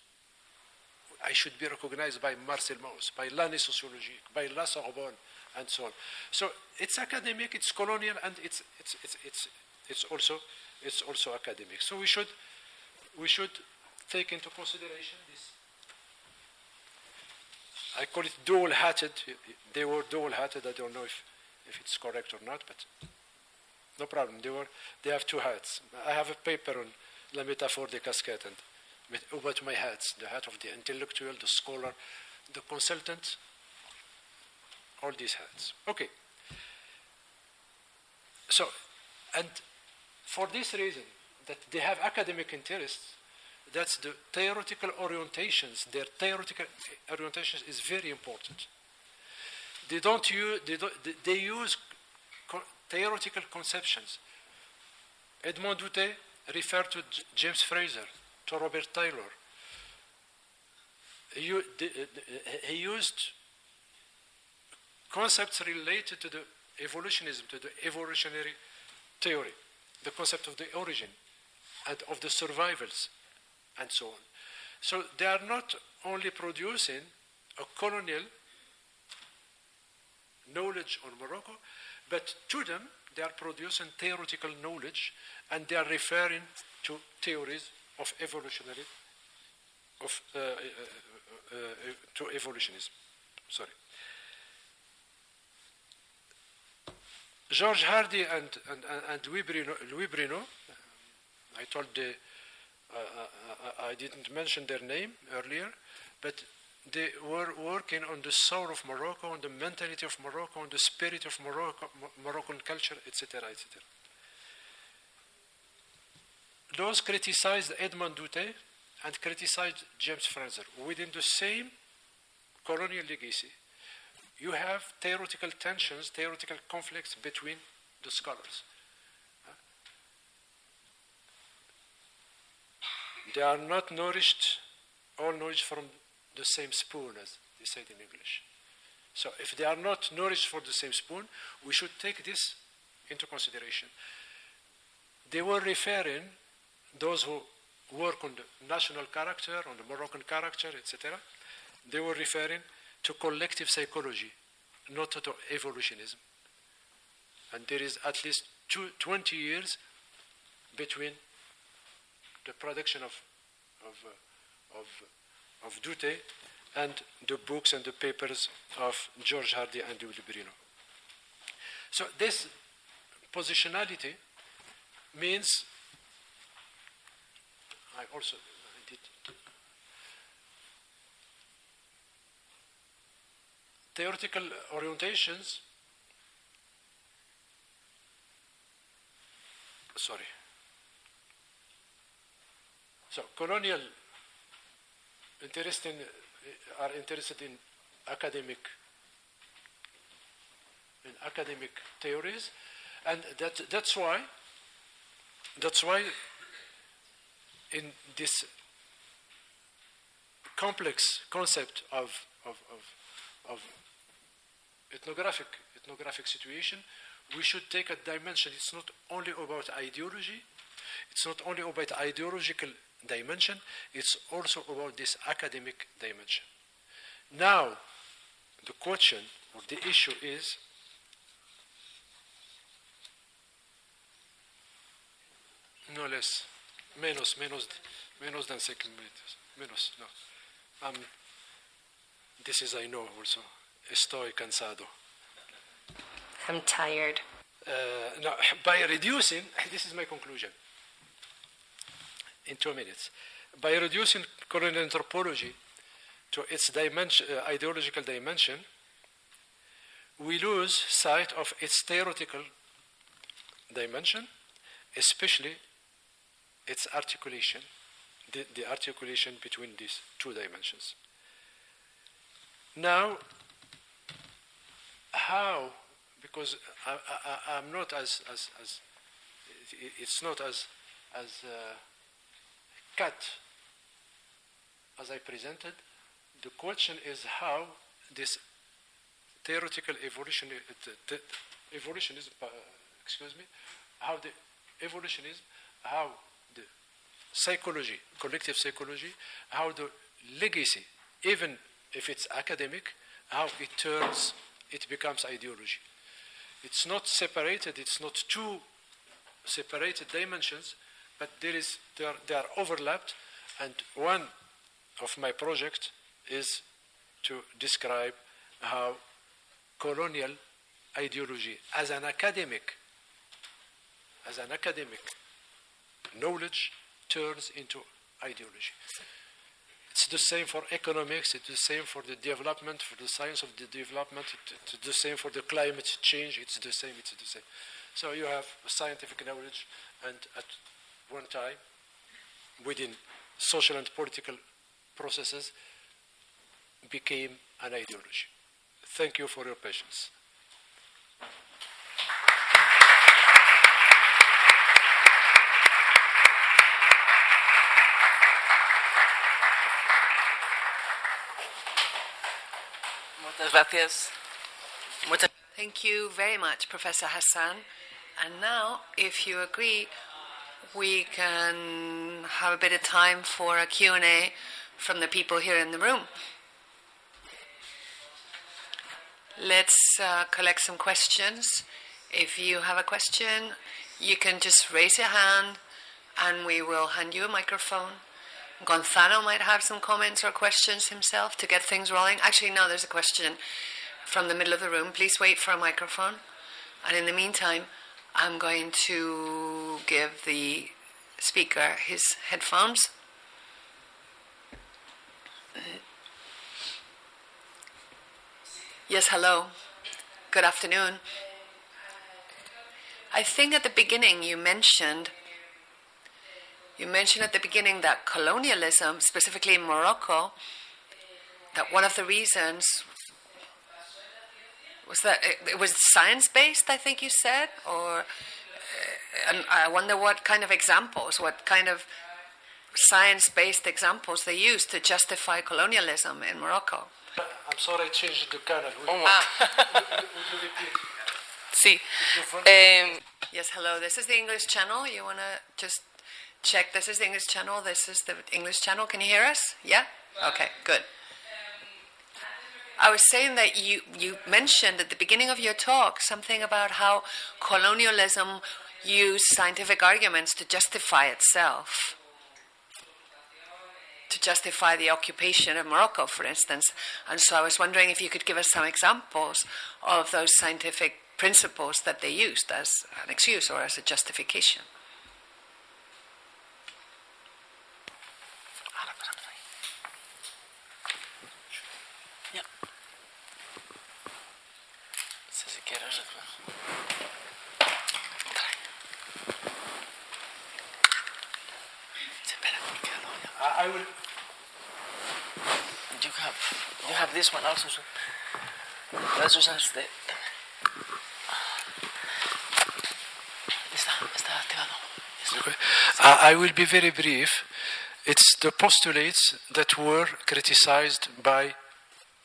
I should be recognized by Marcel Mauss, by l'année sociologique, by La Sorbonne, and so on. So it's academic, it's colonial, and it's, it's, it's, it's, it's, also, it's also academic. So we should, we should take into consideration this. I call it dual-hatted. They were dual-hatted. I don't know if, if it's correct or not, but no problem. They, were, they have two hats. I have a paper on La métaphore des casquettes, and about my hats the hat of the intellectual, the scholar, the consultant, all these hands. Okay. So, and for this reason, that they have academic interests, that's the theoretical orientations, their theoretical orientations is very important. They don't use, they, don't, they use theoretical conceptions. Edmond Doutté referred to James Frazer to Robert Taylor. He, he used concepts related to the evolutionism, to the evolutionary theory, the concept of the origin and of the survivals, and so on. So they are not only producing a colonial knowledge on Morocco, but to them they are producing theoretical knowledge and they are referring to theories of evolutionary, of uh, uh, uh, to evolutionism. Sorry. George Hardy and, and, and, Louis, Brunot, Louis Brunot, I told the, uh, uh, I didn't mention their name earlier, but they were working on the soul of Morocco, on the mentality of Morocco, on the spirit of Morocco, Moroccan culture, etc., etc. Those criticized Edmond Doutté and criticized James Frazer within the same colonial legacy. You have theoretical tensions, theoretical conflicts between the scholars. They are not nourished, all nourished from the same spoon, as they said in English. So if they are not nourished for the same spoon, we should take this into consideration. They were referring, those who work on the national character, on the Moroccan character, etc., they were referring to collective psychology, not to evolutionism. And there is at least two, 20 years between the production of, of, uh, of, of Doutté and the books and the papers of George Hardy and Louis Brunot. So this positionality means I also I did theoretical orientations. Sorry. So colonial interest in, uh, are interested in academic in academic theories. And that, that's why that's why in this complex concept of, of, of, of ethnographic, ethnographic situation, we should take a dimension. It's not only about ideology, it's not only about ideological dimension, it's also about this academic dimension. Now, the question or the issue is no less, menos, menos, menos than second minutes, menos, no. Um, this is I know also. Estoy cansado. I'm tired. Uh, now, by reducing, this is my conclusion in two minutes. By reducing colonial anthropology to its dimension, uh, ideological dimension, we lose sight of its theoretical dimension, especially its articulation, the, the articulation between these two dimensions. Now, how, because I, I'm not as, as, as it's not as, as uh, cut as I presented, the question is how this theoretical evolution, uh, evolutionism, uh, excuse me, how the evolutionism, how the psychology, collective psychology, how the legacy, even if it's academic, how it turns, it becomes ideology. It's not separated, it's not two separated dimensions, but there is, they are, they are overlapped, and one of my project is to describe how colonial ideology as an academic, as an academic knowledge turns into ideology. It's the same for economics, it's the same for the development, for the science of the development, it's the same for the climate change, it's the same, it's the same. So you have scientific knowledge, and at one time, within social and political processes, became an ideology. Thank you for your patience. Muchas gracias. Muchas Thank you very much, Professor Hassan. And now, if you agree, we can have a bit of time for a Q&A from the people here in the room. Let's uh, collect some questions. If you have a question, you can just raise your hand and we will hand you a microphone. Gonzalo might have some comments or questions himself to get things rolling. Actually, no, there's a question from the middle of the room. Please wait for a microphone. And in the meantime, I'm going to give the speaker his headphones. Yes, hello. Good afternoon. I think at the beginning you mentioned you mentioned at the beginning that colonialism, specifically in Morocco, that one of the reasons was that it, it was science based. I think you said, or uh, and I wonder what kind of examples, what kind of science based examples they used to justify colonialism in Morocco. I'm sorry I changed the channel. Sí. Eh, Yes, hello. This is the English channel. You want to just check? This is the English channel. This is the English channel. Can you hear us? Yeah? Okay, good. I was saying that you, you mentioned at the beginning of your talk something about how colonialism used scientific arguments to justify itself. To justify the occupation of Morocco, for instance. And so I was wondering if you could give us some examples of those scientific principles that they used as an excuse or as a justification. ya. Sí, si quieres. Trae. Sí, espera, quédalo ya. I, I will. You have, you have this one also. So. Okay. I, will be very brief. It's the postulates that were criticized by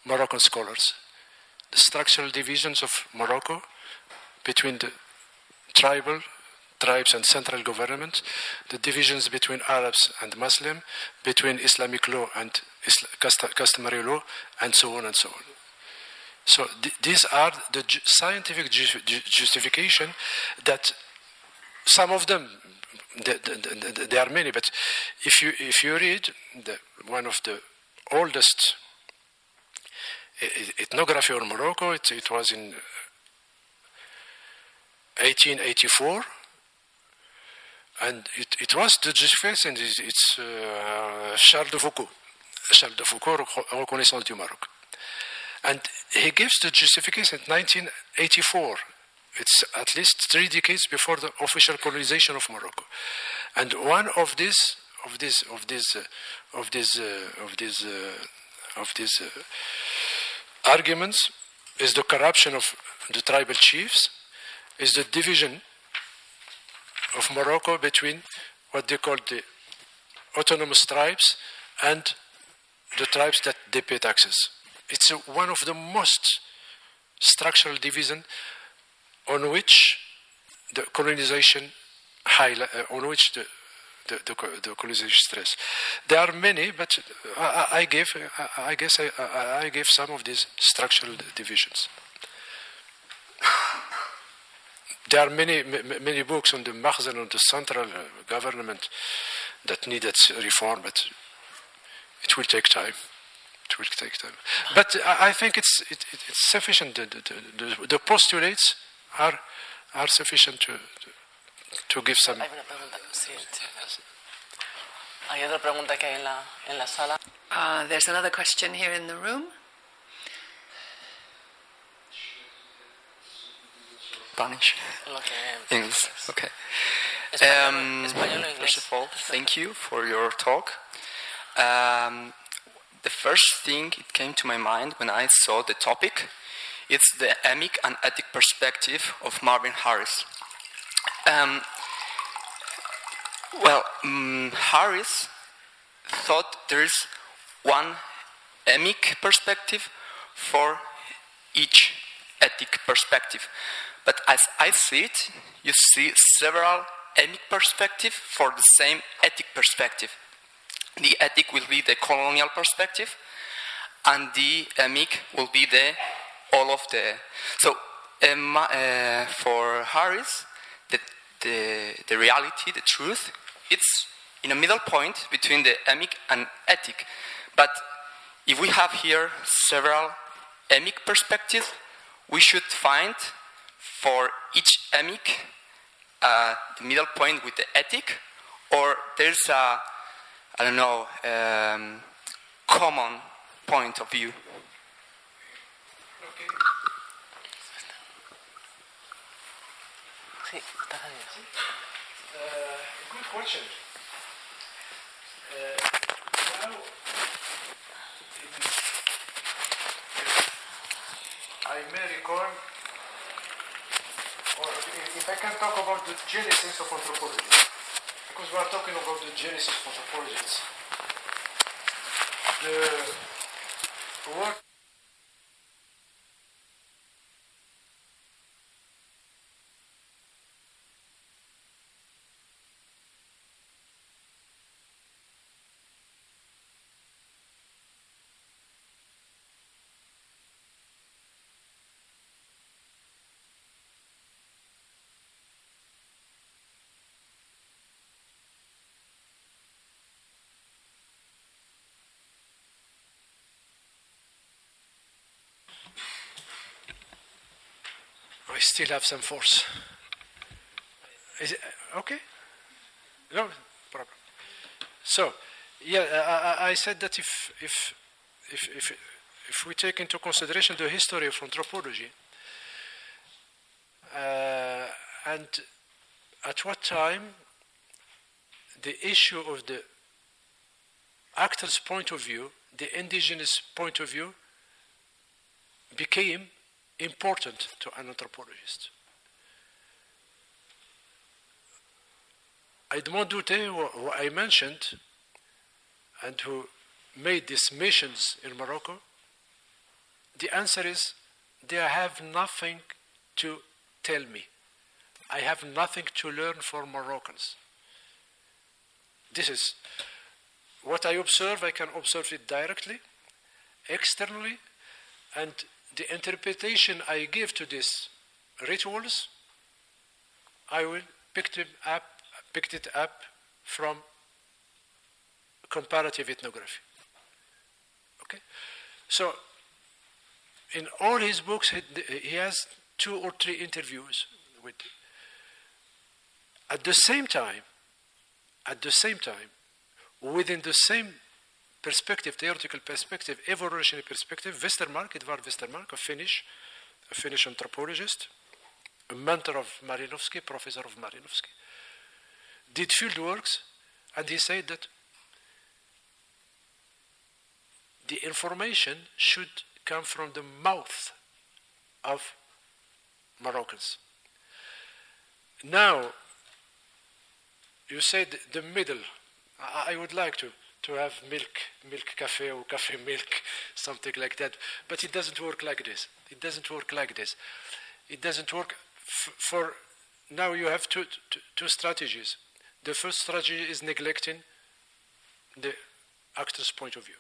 Moroccan scholars. The structural divisions of Morocco between the tribal tribes and central government, the divisions between Arabs and Muslim, between Islamic law and customary law, and so on and so on. So th- these are the ju- scientific ju- ju- justification that some of them there, are many but if you if you read one of the oldest ethnography on Morocco it, it was in 1884 and it, it was the justification it's, it's uh, Charles de Foucauld Charles de Foucauld Reco- Reconnaissance du Maroc and he gives the justification in 1984 it's at least three decades before the official colonization of Morocco. And one of these of this of this uh, of these uh, of these uh, of these uh, arguments is the corruption of the tribal chiefs, is the division of Morocco between what they call the autonomous tribes and the tribes that they pay taxes. It's one of the most structural division on which the colonization highlight, uh, on which the, the, the, the colonization stress. There are many, but I, I gave, I, I guess I, I, I gave some of these structural divisions. There are many, many books on the Makhzen, on the central uh, government that needed reform, but it will take time. It will take time. But I, I think it's, it, it, it's sufficient. The, the, the, the postulates are, are sufficient to, to, to give some. Hay una pregunta. Sí, sí. Otra pregunta que hay en la, en la sala. Uh, there's another question here in the room. Spanish. Lo English. Okay. Um, español o inglés. first of all, thank you for your talk. Um, the first thing it came to my mind when I saw the topic, it's the emic and ethic perspective of Marvin Harris. Um, well, mm, Harris thought there's one emic perspective for each ethic perspective. But as I see it, you see several emic perspectives for the same ethic perspective. The ethic will be the colonial perspective, and the emic will be the all of the. So, um, uh, for Harris, the, the the reality, the truth, it's in a middle point between the emic and ethic. But if we have here several emic perspectives, we should find for each emic uh, the middle point with the ethic, or there's a, I don't know, um, common point of view? Sí, estás ahí. Uh, good question. Uh, now, I may recall, or if if I can talk about the genesis of anthropology, because we are talking about the genesis of anthropology. it's- The word I still have some force. Is it okay? No problem. So, yeah, I, I- I said that if, if, if, if, if we take into consideration the history of anthropology, uh, and at what time the issue of the actor's point of view, the indigenous point of view, became important to an anthropologist. Edmond who, who I mentioned, and who made these missions in Morocco, the answer is they have nothing to tell me. I have nothing to learn from Moroccans. This is what I observe, I can observe it directly, externally, and the interpretation I give to these rituals, I will pick them up, picked it up from comparative ethnography. Okay, so in all his books, he has two or three interviews with. At the same time, at the same time, within the same perspective, theoretical perspective, evolutionary perspective, Westermarck, Edvard Westermarck, a Finnish, a Finnish anthropologist, a mentor of Malinowski, professor of Malinowski, did field works, and he said that the information should come from the mouth of Moroccans. Now, you said the middle. I I would like to, to have milk, milk cafe or cafe milk, something like that. But it doesn't work like this. It doesn't work like this. It doesn't work for now. You have two, two, two strategies. The first strategy is neglecting the actor's point of view.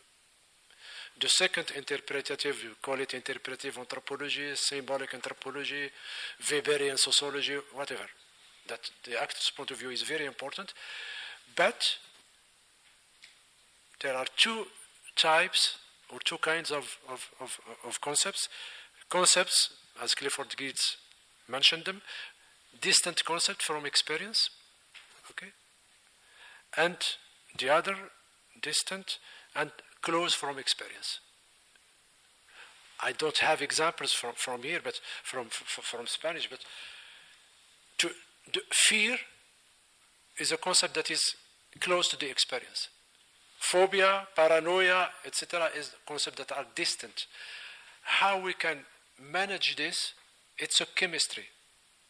The second interpretative, you call it interpretive anthropology, symbolic anthropology, Weberian sociology, whatever. That the actor's point of view is very important. But there are two types or two kinds of, of, of, of concepts. Concepts, as Clifford Geertz mentioned them, distant concept from experience, okay, and the other distant and close from experience. I don't have examples from, from here, but from, from Spanish, but to, the fear is a concept that is close to the experience. Phobia, paranoia, etc., is concepts that are distant. How we can manage this, it's a chemistry.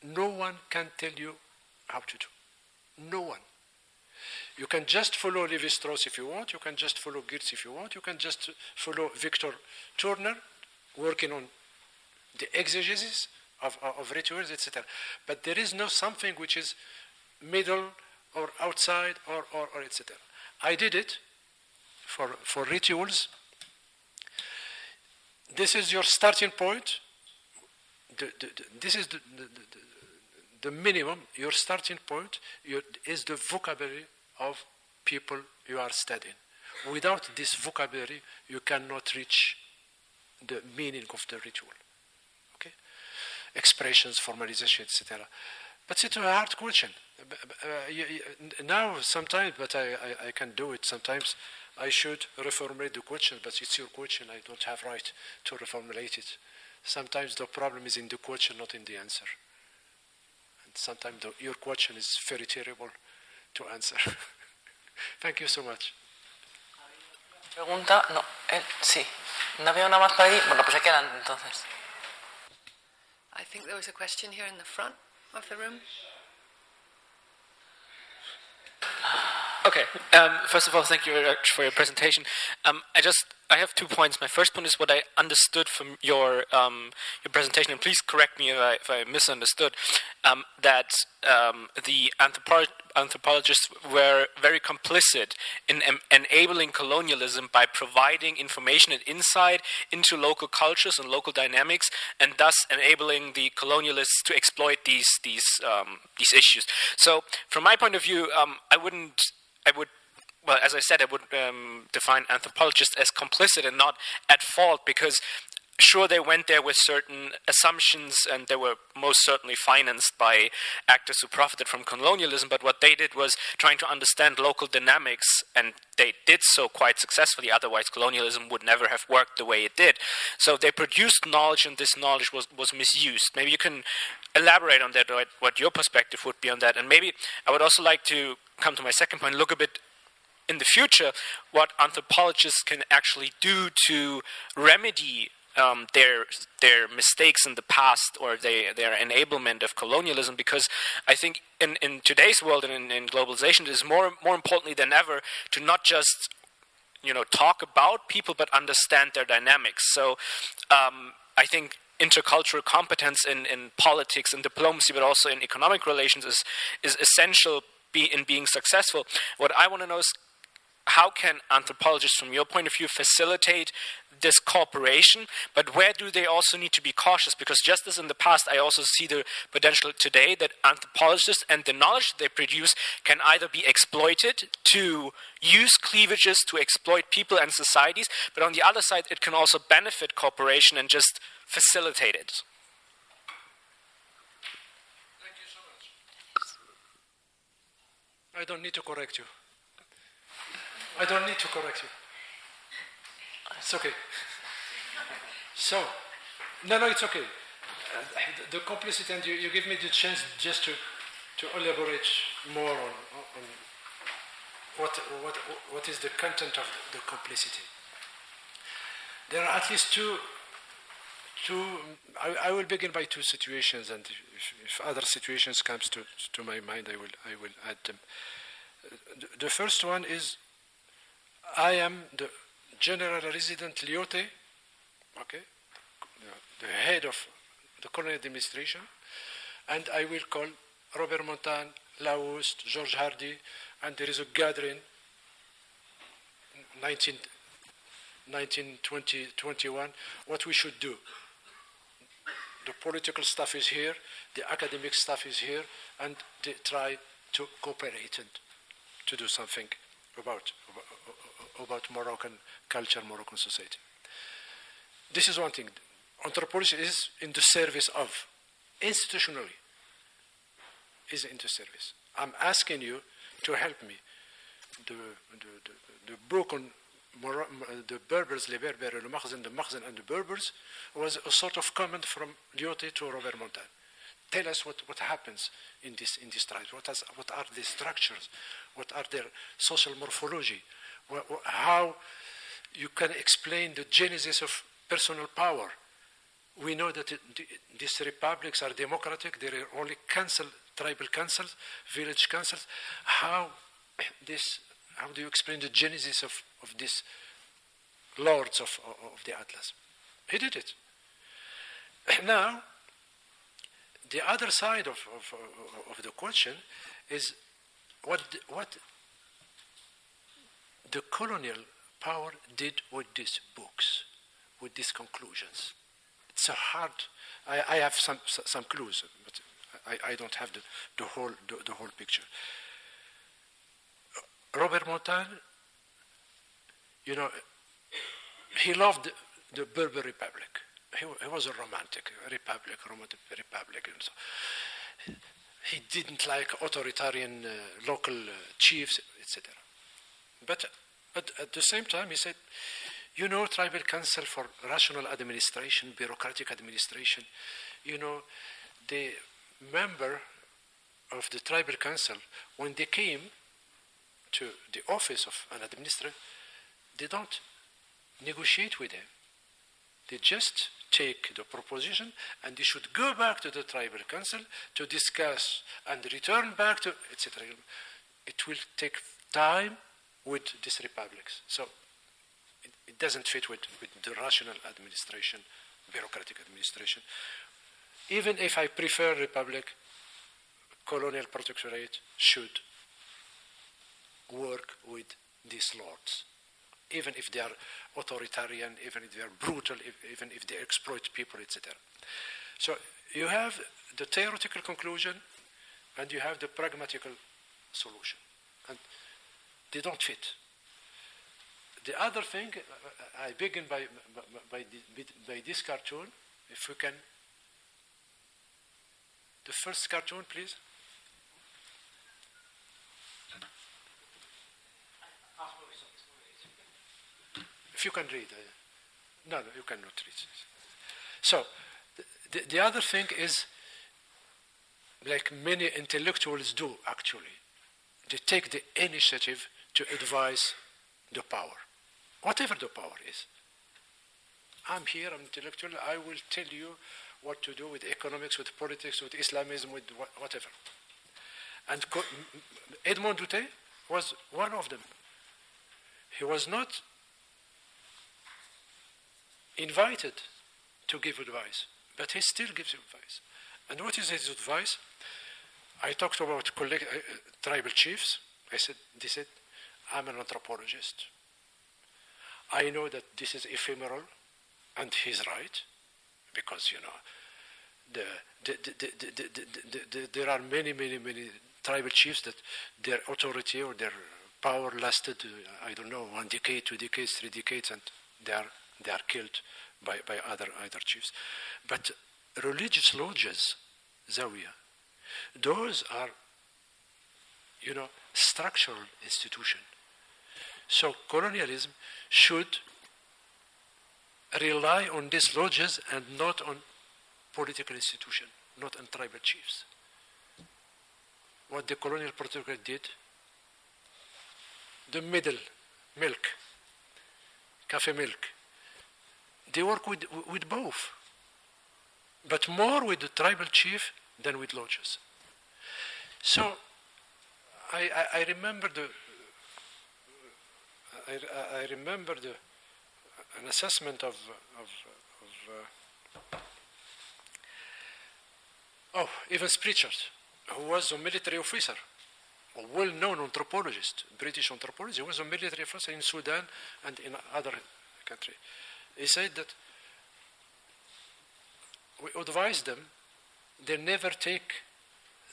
No one can tell you how to do. No one. You can just follow Levi Strauss if you want. You can just follow Geertz if you want. You can just follow Victor Turner, working on the exegesis of, of, rituals, etc. But there is no something which is middle or outside or, or, or etc. I did it for, for rituals. This is your starting point. The, the, the, this is the, the, minimum, your starting point your, is the vocabulary of people you are studying. Without this vocabulary, you cannot reach the meaning of the ritual. Okay? expressions, formalization, etc. But it's a hard question. Uh, now, sometimes, but I, I, I, can do it sometimes. I should reformulate the question, but it's your question. I don't have right to reformulate it. Sometimes the problem is in the question, not in the answer. And sometimes the, your question is very terrible to answer. Thank you so much. Pregunta, no, él, sí. No veo nada más para ahí. Bueno, pues se quedan entonces. I think there was a question here in the front of the room. Ah. Okay. Um, first of all, thank you very much for your presentation. Um, I just I have two points. My first point is what I understood from your um, your presentation, and please correct me if I, if I misunderstood. Um, that um, the anthropo- anthropologists were very complicit in enabling colonialism by providing information and insight into local cultures and local dynamics, and thus enabling the colonialists to exploit these these um, these issues. So, from my point of view, I wouldn't I would well, as I said, I would um, define anthropologists as complicit and not at fault because sure they went there with certain assumptions and they were most certainly financed by actors who profited from colonialism but what they did was trying to understand local dynamics and they did so quite successfully otherwise colonialism would never have worked the way it did. So they produced knowledge and this knowledge was, was misused. Maybe you can elaborate on that what your perspective would be on that. And maybe i would also like to come to my second point look a bit in the future what anthropologists can actually do to remedy um, their their mistakes in the past or they, their enablement of colonialism. Because I think in, in today's world and in, in globalization it is more more importantly than ever to not just you know talk about people but understand their dynamics. So um, I think intercultural competence in, in politics and diplomacy but also in economic relations is is essential be in being successful. What I want to know is how can anthropologists, from your point of view, facilitate this cooperation? But where do they also need to be cautious? Because just as in the past, I also see the potential today that anthropologists and the knowledge they produce can either be exploited to use cleavages to exploit people and societies, but on the other side, it can also benefit cooperation and just facilitate it. Thank you so much. I don't need to correct you. I don't need to correct you. It's okay. So, no, no, it's okay. Uh, the, complicity, and you, you, give me the chance just to, to elaborate more on, on what, what, what is the content of the complicity. There are at least two, two I, I will begin by two situations, and if, if, other situations comes to, to my mind, I will, I will add them. The first one is I am the general resident Lyautey, okay, the head of the colonial administration, and I will call Robert Montagne, Laoust, George Hardy, and there is a gathering 19, 1920, 21, what we should do. The political stuff is here, the academic stuff is here, and they try to cooperate and to do something about, about Moroccan culture, Moroccan society. This is one thing. Anthropology is in the service of, institutionally, is in the service. I'm asking you to help me. The, the, the, the book on the Berbers, les Berbers, le Makhzen, the Makhzen, and the Berbers was a sort of comment from Lyautey to Robert Montagne. Tell us what, what happens in this, in this tribe. What, has, what are the structures? What are their social morphology? How you can explain the genesis of personal power. We know that these republics are democratic, there are only council, tribal councils, village councils. How, this, how do you explain the genesis of, of these lords of, of the Atlas? He did it. Now, the other side of, of, of the question is what, what the colonial power did with these books, with these conclusions. It's a hard. I, I have some some clues, but I, I don't have the, the whole the, the whole picture. Robert Montagne, you know, he loved the Berber Republic. he, he was a romantic, republic, romantic republican. So he didn't like authoritarian uh, local uh, chiefs, etc. But, but at the same time, he said, you know, tribal council for rational administration, bureaucratic administration, you know, the member of the tribal council, when they came to the office of an administrator, they don't negotiate with him. They just take the proposition and they should go back to the tribal council to discuss and return back to etc. It will take time with these republics. So it, it doesn't fit with, with the rational administration, bureaucratic administration. Even if I prefer republic, colonial protectorate should work with these lords even if they are authoritarian, even if they are brutal, if, even if they exploit people, etc. So you have the theoretical conclusion and you have the pragmatical solution. And they don't fit. The other thing, I begin by, by, by, this cartoon, if we can. The first cartoon, please. If you can read. Uh, no, no, you cannot read. So, the, the other thing is, like many intellectuals do actually, they take the initiative to advise the power, whatever the power is. I'm here, I'm intellectual, I will tell you what to do with economics, with politics, with Islamism, with whatever. And Edmond Doutté was one of them. He was not invited to give advice, but he still gives advice. And what is his advice? I talked about collect, uh, tribal chiefs. I said, they said, I'm an anthropologist. I know that this is ephemeral, and he's right, because, you know, the, the, the, there are many, many, many tribal chiefs that their authority or their power lasted, uh, I don't know, one decade, two decades, three decades, and they are they are killed by, by other, other chiefs. But religious lodges, Zawiya, those are, you know, structural institution. So colonialism should rely on these lodges and not on political institution, not on tribal chiefs. What the colonial protectorate did, the middle, milk, cafe milk, they work with, with both, but more with the tribal chief than with lodges. So I, I, I remember the I, I, remember an assessment of of, of uh, oh Evans Pritchard, who was a military officer, a well-known anthropologist, British anthropologist. He was a military officer in Sudan and in other countries. He said that we advise them, they never take,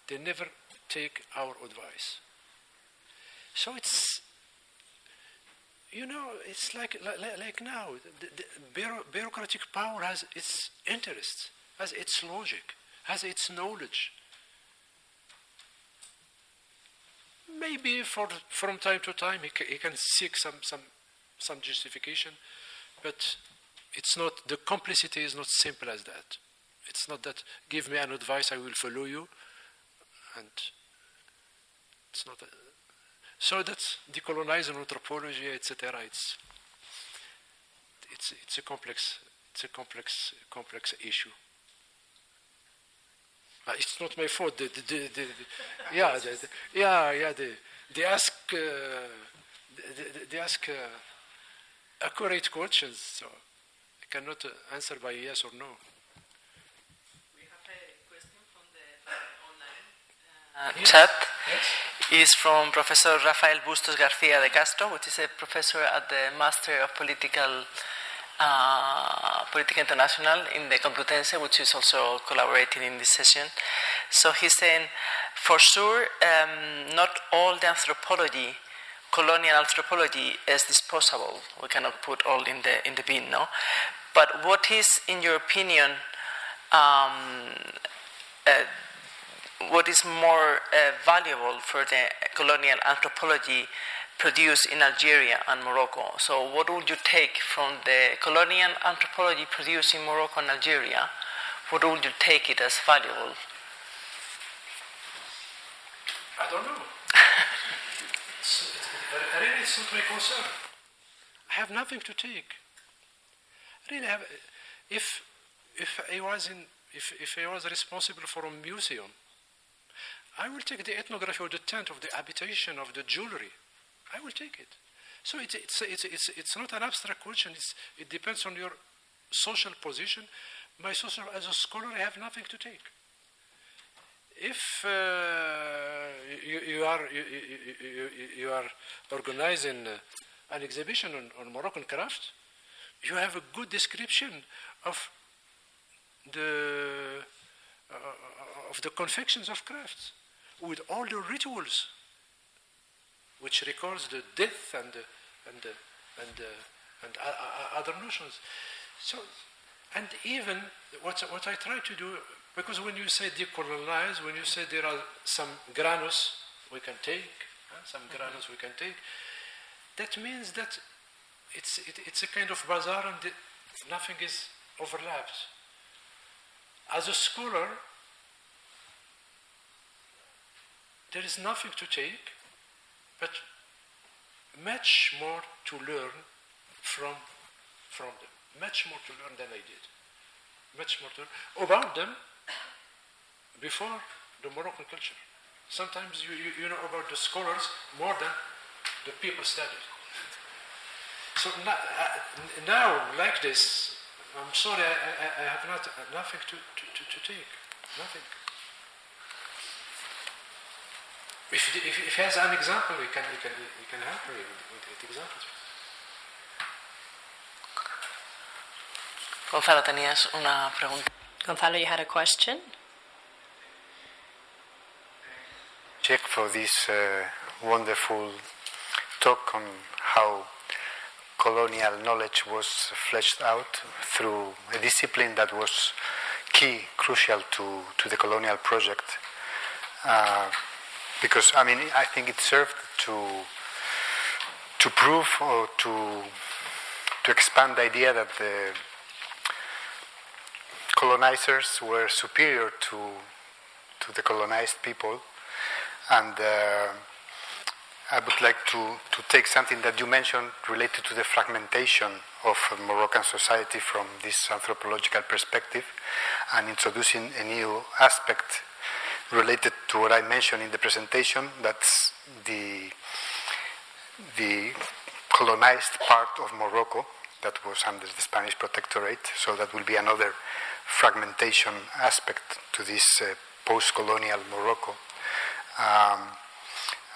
they never take our advice. So it's, you know, it's like like, like now, the, the bureaucratic power has its interests, has its logic, has its knowledge. Maybe for, from time to time he, he can seek some, some, some justification, but it's not, the complicity is not simple as that. It's not that give me an advice, I will follow you, and it's not. A, so that's decolonizing anthropology, etc. It's it's it's a complex it's a complex complex issue. Uh, it's not my fault. The, the, the, yeah, yeah, yeah. they ask uh, they, ask uh, accurate questions. So I cannot answer by yes or no. We have a question from the online uh, chat. Yes. Is from Professor Rafael Bustos Garcia de Castro, which is a professor at the Master of Political uh, Political International in the Complutense, which is also collaborating in this session. So he's saying, for sure, um, not all the anthropology colonial anthropology is disposable. We cannot put all in the in the bin, no. But what is, in your opinion, um, uh, what is more uh, valuable for the colonial anthropology produced in Algeria and Morocco? So, what would you take from the colonial anthropology produced in Morocco and Algeria? What would you take it as valuable? I don't know. it's, it's, really, it's not my concern. I have nothing to take. I Really, have, if if I was in, if if I was responsible for a museum, I will take the ethnography of the tent, of the habitation, of the jewelry. I will take it. So it's it's it's it's, it's not an abstract question. It's, it depends on your social position. My social as a scholar, I have nothing to take if uh, you, you, are you, you, you, are organizing uh, an exhibition on, on, Moroccan craft, you have a good description of the uh, of the confections of crafts with all the rituals which records the death and the, and the, and the, and other notions. So, and even what what I try to do because when you say decolonize, when you say there are some granos we can take, huh, some mm-hmm. granos we can take, that means that it's, it, it's a kind of bazaar and nothing is overlapped. As a scholar, there is nothing to take, but much more to learn from, from them. Much more to learn than I did. Much more to learn. About them, before the Moroccan culture. Sometimes you, you, you know about the scholars more than the people studied. So now, uh, now like this, I'm sorry, I, I, I have not, uh, nothing to, to, to, to, take. Nothing. If, if, if he has an example, we can, we can, we can help me with, with examples. Gonzalo, tenías una pregunta. Gonzalo, you had a question? Check for this uh, wonderful talk on how colonial knowledge was fleshed out through a discipline that was key, crucial to, to the colonial project. Uh, because, I mean, I think it served to, to prove or to, to expand the idea that the colonizers were superior to, to the colonized people. And uh, I would like to, to take something that you mentioned related to the fragmentation of Moroccan society from this anthropological perspective and introducing a new aspect related to what I mentioned in the presentation that's the, the colonized part of Morocco that was under the Spanish protectorate. So that will be another fragmentation aspect to this uh, post colonial Morocco. Um,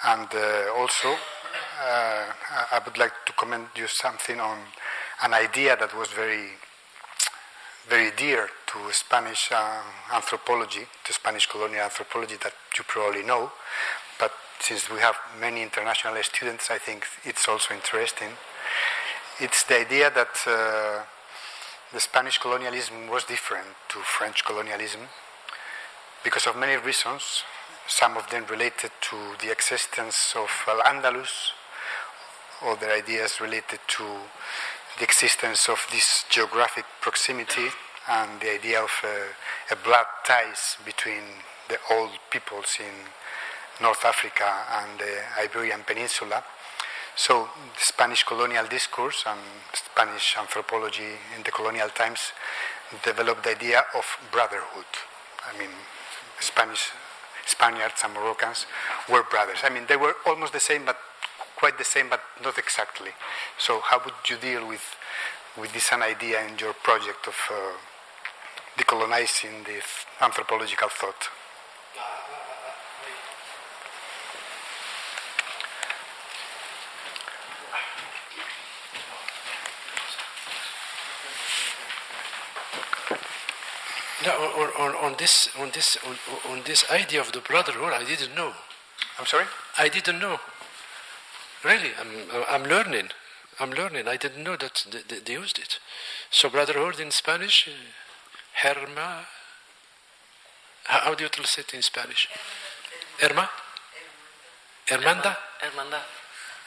and uh, also, uh, I would like to comment you something on an idea that was very, very dear to Spanish uh, anthropology, to Spanish colonial anthropology that you probably know. But since we have many international students, I think it's also interesting. It's the idea that uh, the Spanish colonialism was different to French colonialism because of many reasons some of them related to the existence of Al Andalus, other ideas related to the existence of this geographic proximity and the idea of uh, a blood ties between the old peoples in North Africa and the Iberian Peninsula. So, the Spanish colonial discourse and Spanish anthropology in the colonial times developed the idea of brotherhood. I mean, Spanish Spaniards and Moroccans were brothers. I mean, they were almost the same, but quite the same, but not exactly. So, how would you deal with with this an idea in your project of uh, decolonizing this anthropological thought? No, on, on, on, this on this on, on this idea of the brotherhood, I didn't know. I'm sorry. I didn't know. Really, I'm I'm learning. I'm learning. I didn't know that they, they, used it. So brotherhood in Spanish, uh, herma. How, do you translate it in Spanish? Herma? Hermanda? Hermandad.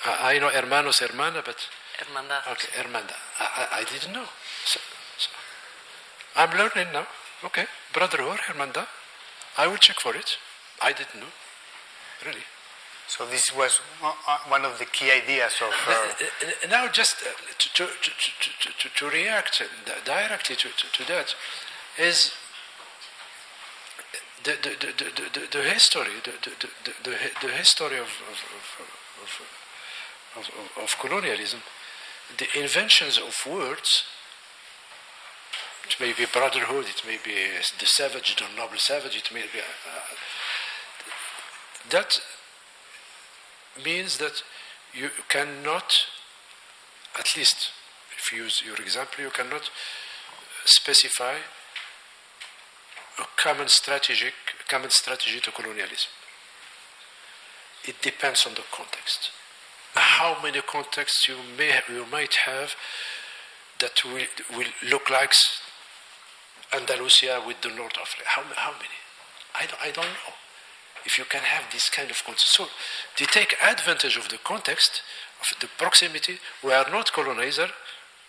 I I know hermanos, hermana, but Hermandad. okay, hermanda. I, I, I didn't know. So, so I'm learning now. Okay, brotherhood, hermanda. I will check for it. I didn't know. Really. So this was uh, one of the key ideas of. Uh, Uh, uh, now, just uh, to, to, to, to, react directly to, to, that is the, the, the, the, history, the, the, the, history of, of, of, colonialism, the inventions of words. It may be brotherhood, it may be the savage, the noble savage, it may be. Uh, that means that you cannot, at least if you use your example, you cannot specify a common strategic, common strategy to colonialism. It depends on the context. How many contexts you may you might have that will, will look like Andalusia with the north of how, how many? I don't, I don't know if you can have this kind of context. So they take advantage of the context, of the proximity. We are not colonizer.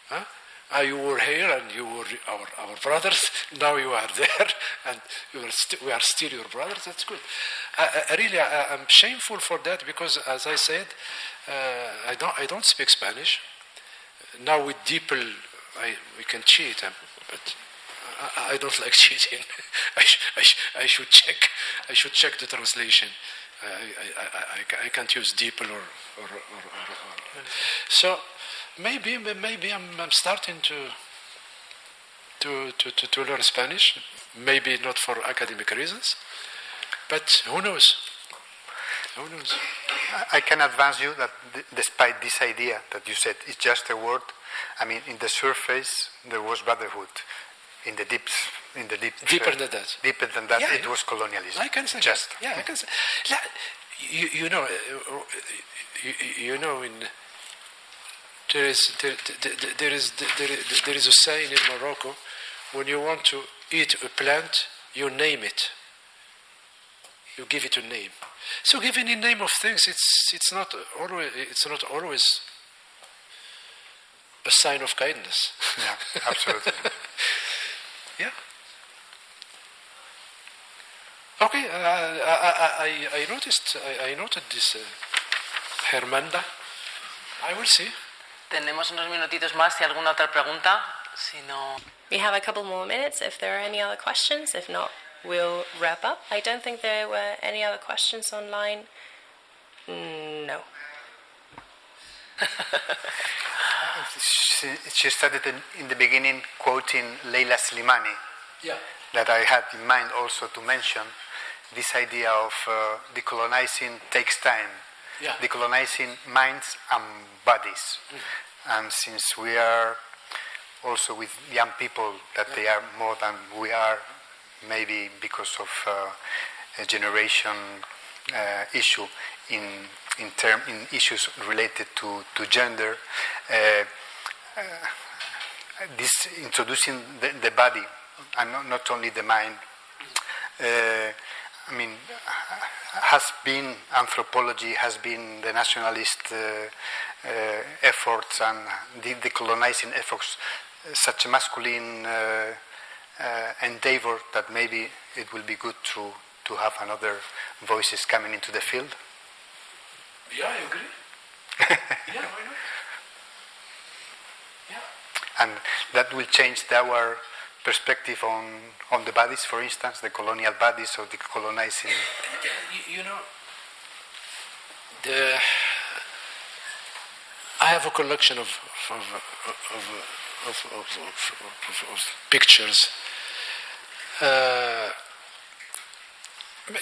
Huh? Ah, you were here and you were our, our brothers. Now you are there and are we are still your brothers. That's good. Really, I, I'm shameful for that because, as I said, uh, I, don't, I don't speak Spanish. Now with DeepL, I, we can cheat, um, but I, I don't like cheating. I, sh- I, sh- I should check. I should check the translation. I, I, I, I, can't use DeepL or, or, or, or. So maybe maybe I'm, I'm starting to, to, to, to, to learn Spanish. Maybe not for academic reasons, but who knows? Who knows? I can advance you that despite this idea that you said it's just a word, I mean, in the surface there was brotherhood. In the deep, in the deep, Deeper than that. deeper than that, Yeah, it was colonialism. I can say just. that. Yeah, I can say. You, you know, uh, you, you know, in there is there, there, there is there, is- there is a saying in Morocco: when you want to eat a plant, you name it. You give it a name. So giving a name of things, it's it's not always it's not always a sign of kindness. Yeah, absolutely. Yeah. Okay, uh, I, I, I, I noticed, I, I noted this uh, Hermanda. I will see. Tenemos unos minutitos más. Si alguna otra pregunta, si no. We have a couple more minutes if there are any other questions. If not, we'll wrap up. I don't think there were any other questions online. No. she, she started in, the beginning quoting Leila Slimani. Yeah. that I had in mind also to mention this idea of uh, decolonizing takes time. Yeah. Decolonizing minds and bodies. And since we are also with young people that they are more than we are, maybe because of uh, a generation uh, issue in in term in issues related to to gender. Uh, this introducing the, the body and not, not only the mind. Uh, I mean, has been anthropology, has been the nationalist uh, uh, efforts and the decolonizing efforts, uh, such a masculine uh, uh, endeavor that maybe it will be good to, to have another voices coming into the field. Yeah, I agree. yeah, why not? Yeah. And that will change our perspective on, on the bodies, for instance, the colonial bodies or the colonizing. You, you know, the I have a collection of of of of, of, of, of, of pictures. Uh,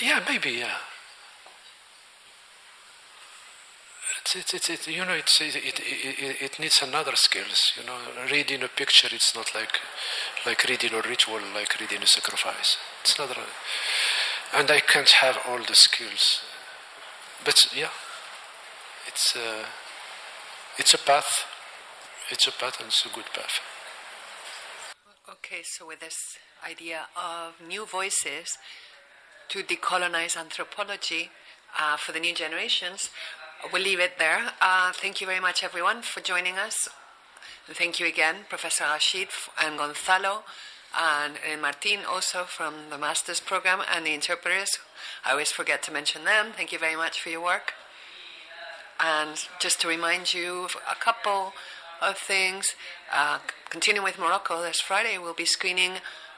yeah, maybe yeah. It's, it's, it, you know, it, it, it, it needs another skills. You know, reading a picture, it's not like like reading a ritual, like reading a sacrifice. It's not, a, and I can't have all the skills. But yeah, it's uh, it's a path. it's a path and it's a good path. Okay, so with this idea of new voices to decolonize anthropology uh, for the new generations, we'll leave it there. Uh, thank you very much, everyone, for joining us. And thank you again, Professor Rachik and Gonzalo, and, and Martin also from the master's program, and the interpreters. I always forget to mention them. Thank you very much for your work. And just to remind you of a couple of things, uh, continuing with Morocco, this Friday we'll be screening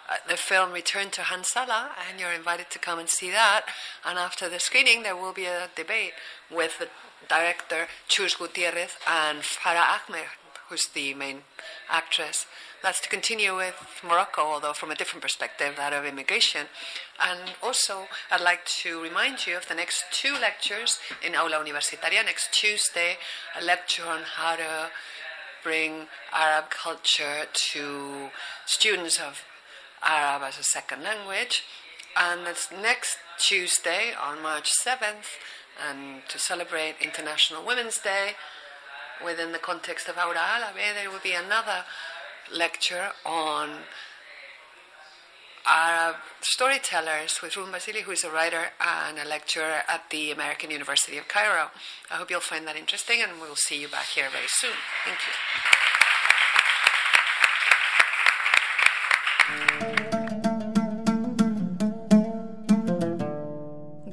uh, the film Return to Hansala, and you're invited to come and see that. And after the screening, there will be a debate with the director Chus Gutierrez and Farah Hamed, who's the main actress. That's to continue with Morocco, although from a different perspective, that of immigration. And also, I'd like to remind you of the next two lectures in Aula Universitaria. Next Tuesday, a lecture on how to bring Arab culture to students of Arab as a second language. And that's next Tuesday on March 7th, and to celebrate International Women's Day, within the context of Aula Árabe, there will be another lecture on Arab storytellers with Ruth Basili, who is a writer and a lecturer at the American University of Cairo. I hope you'll find that interesting, and we'll see you back here very soon. Thank you.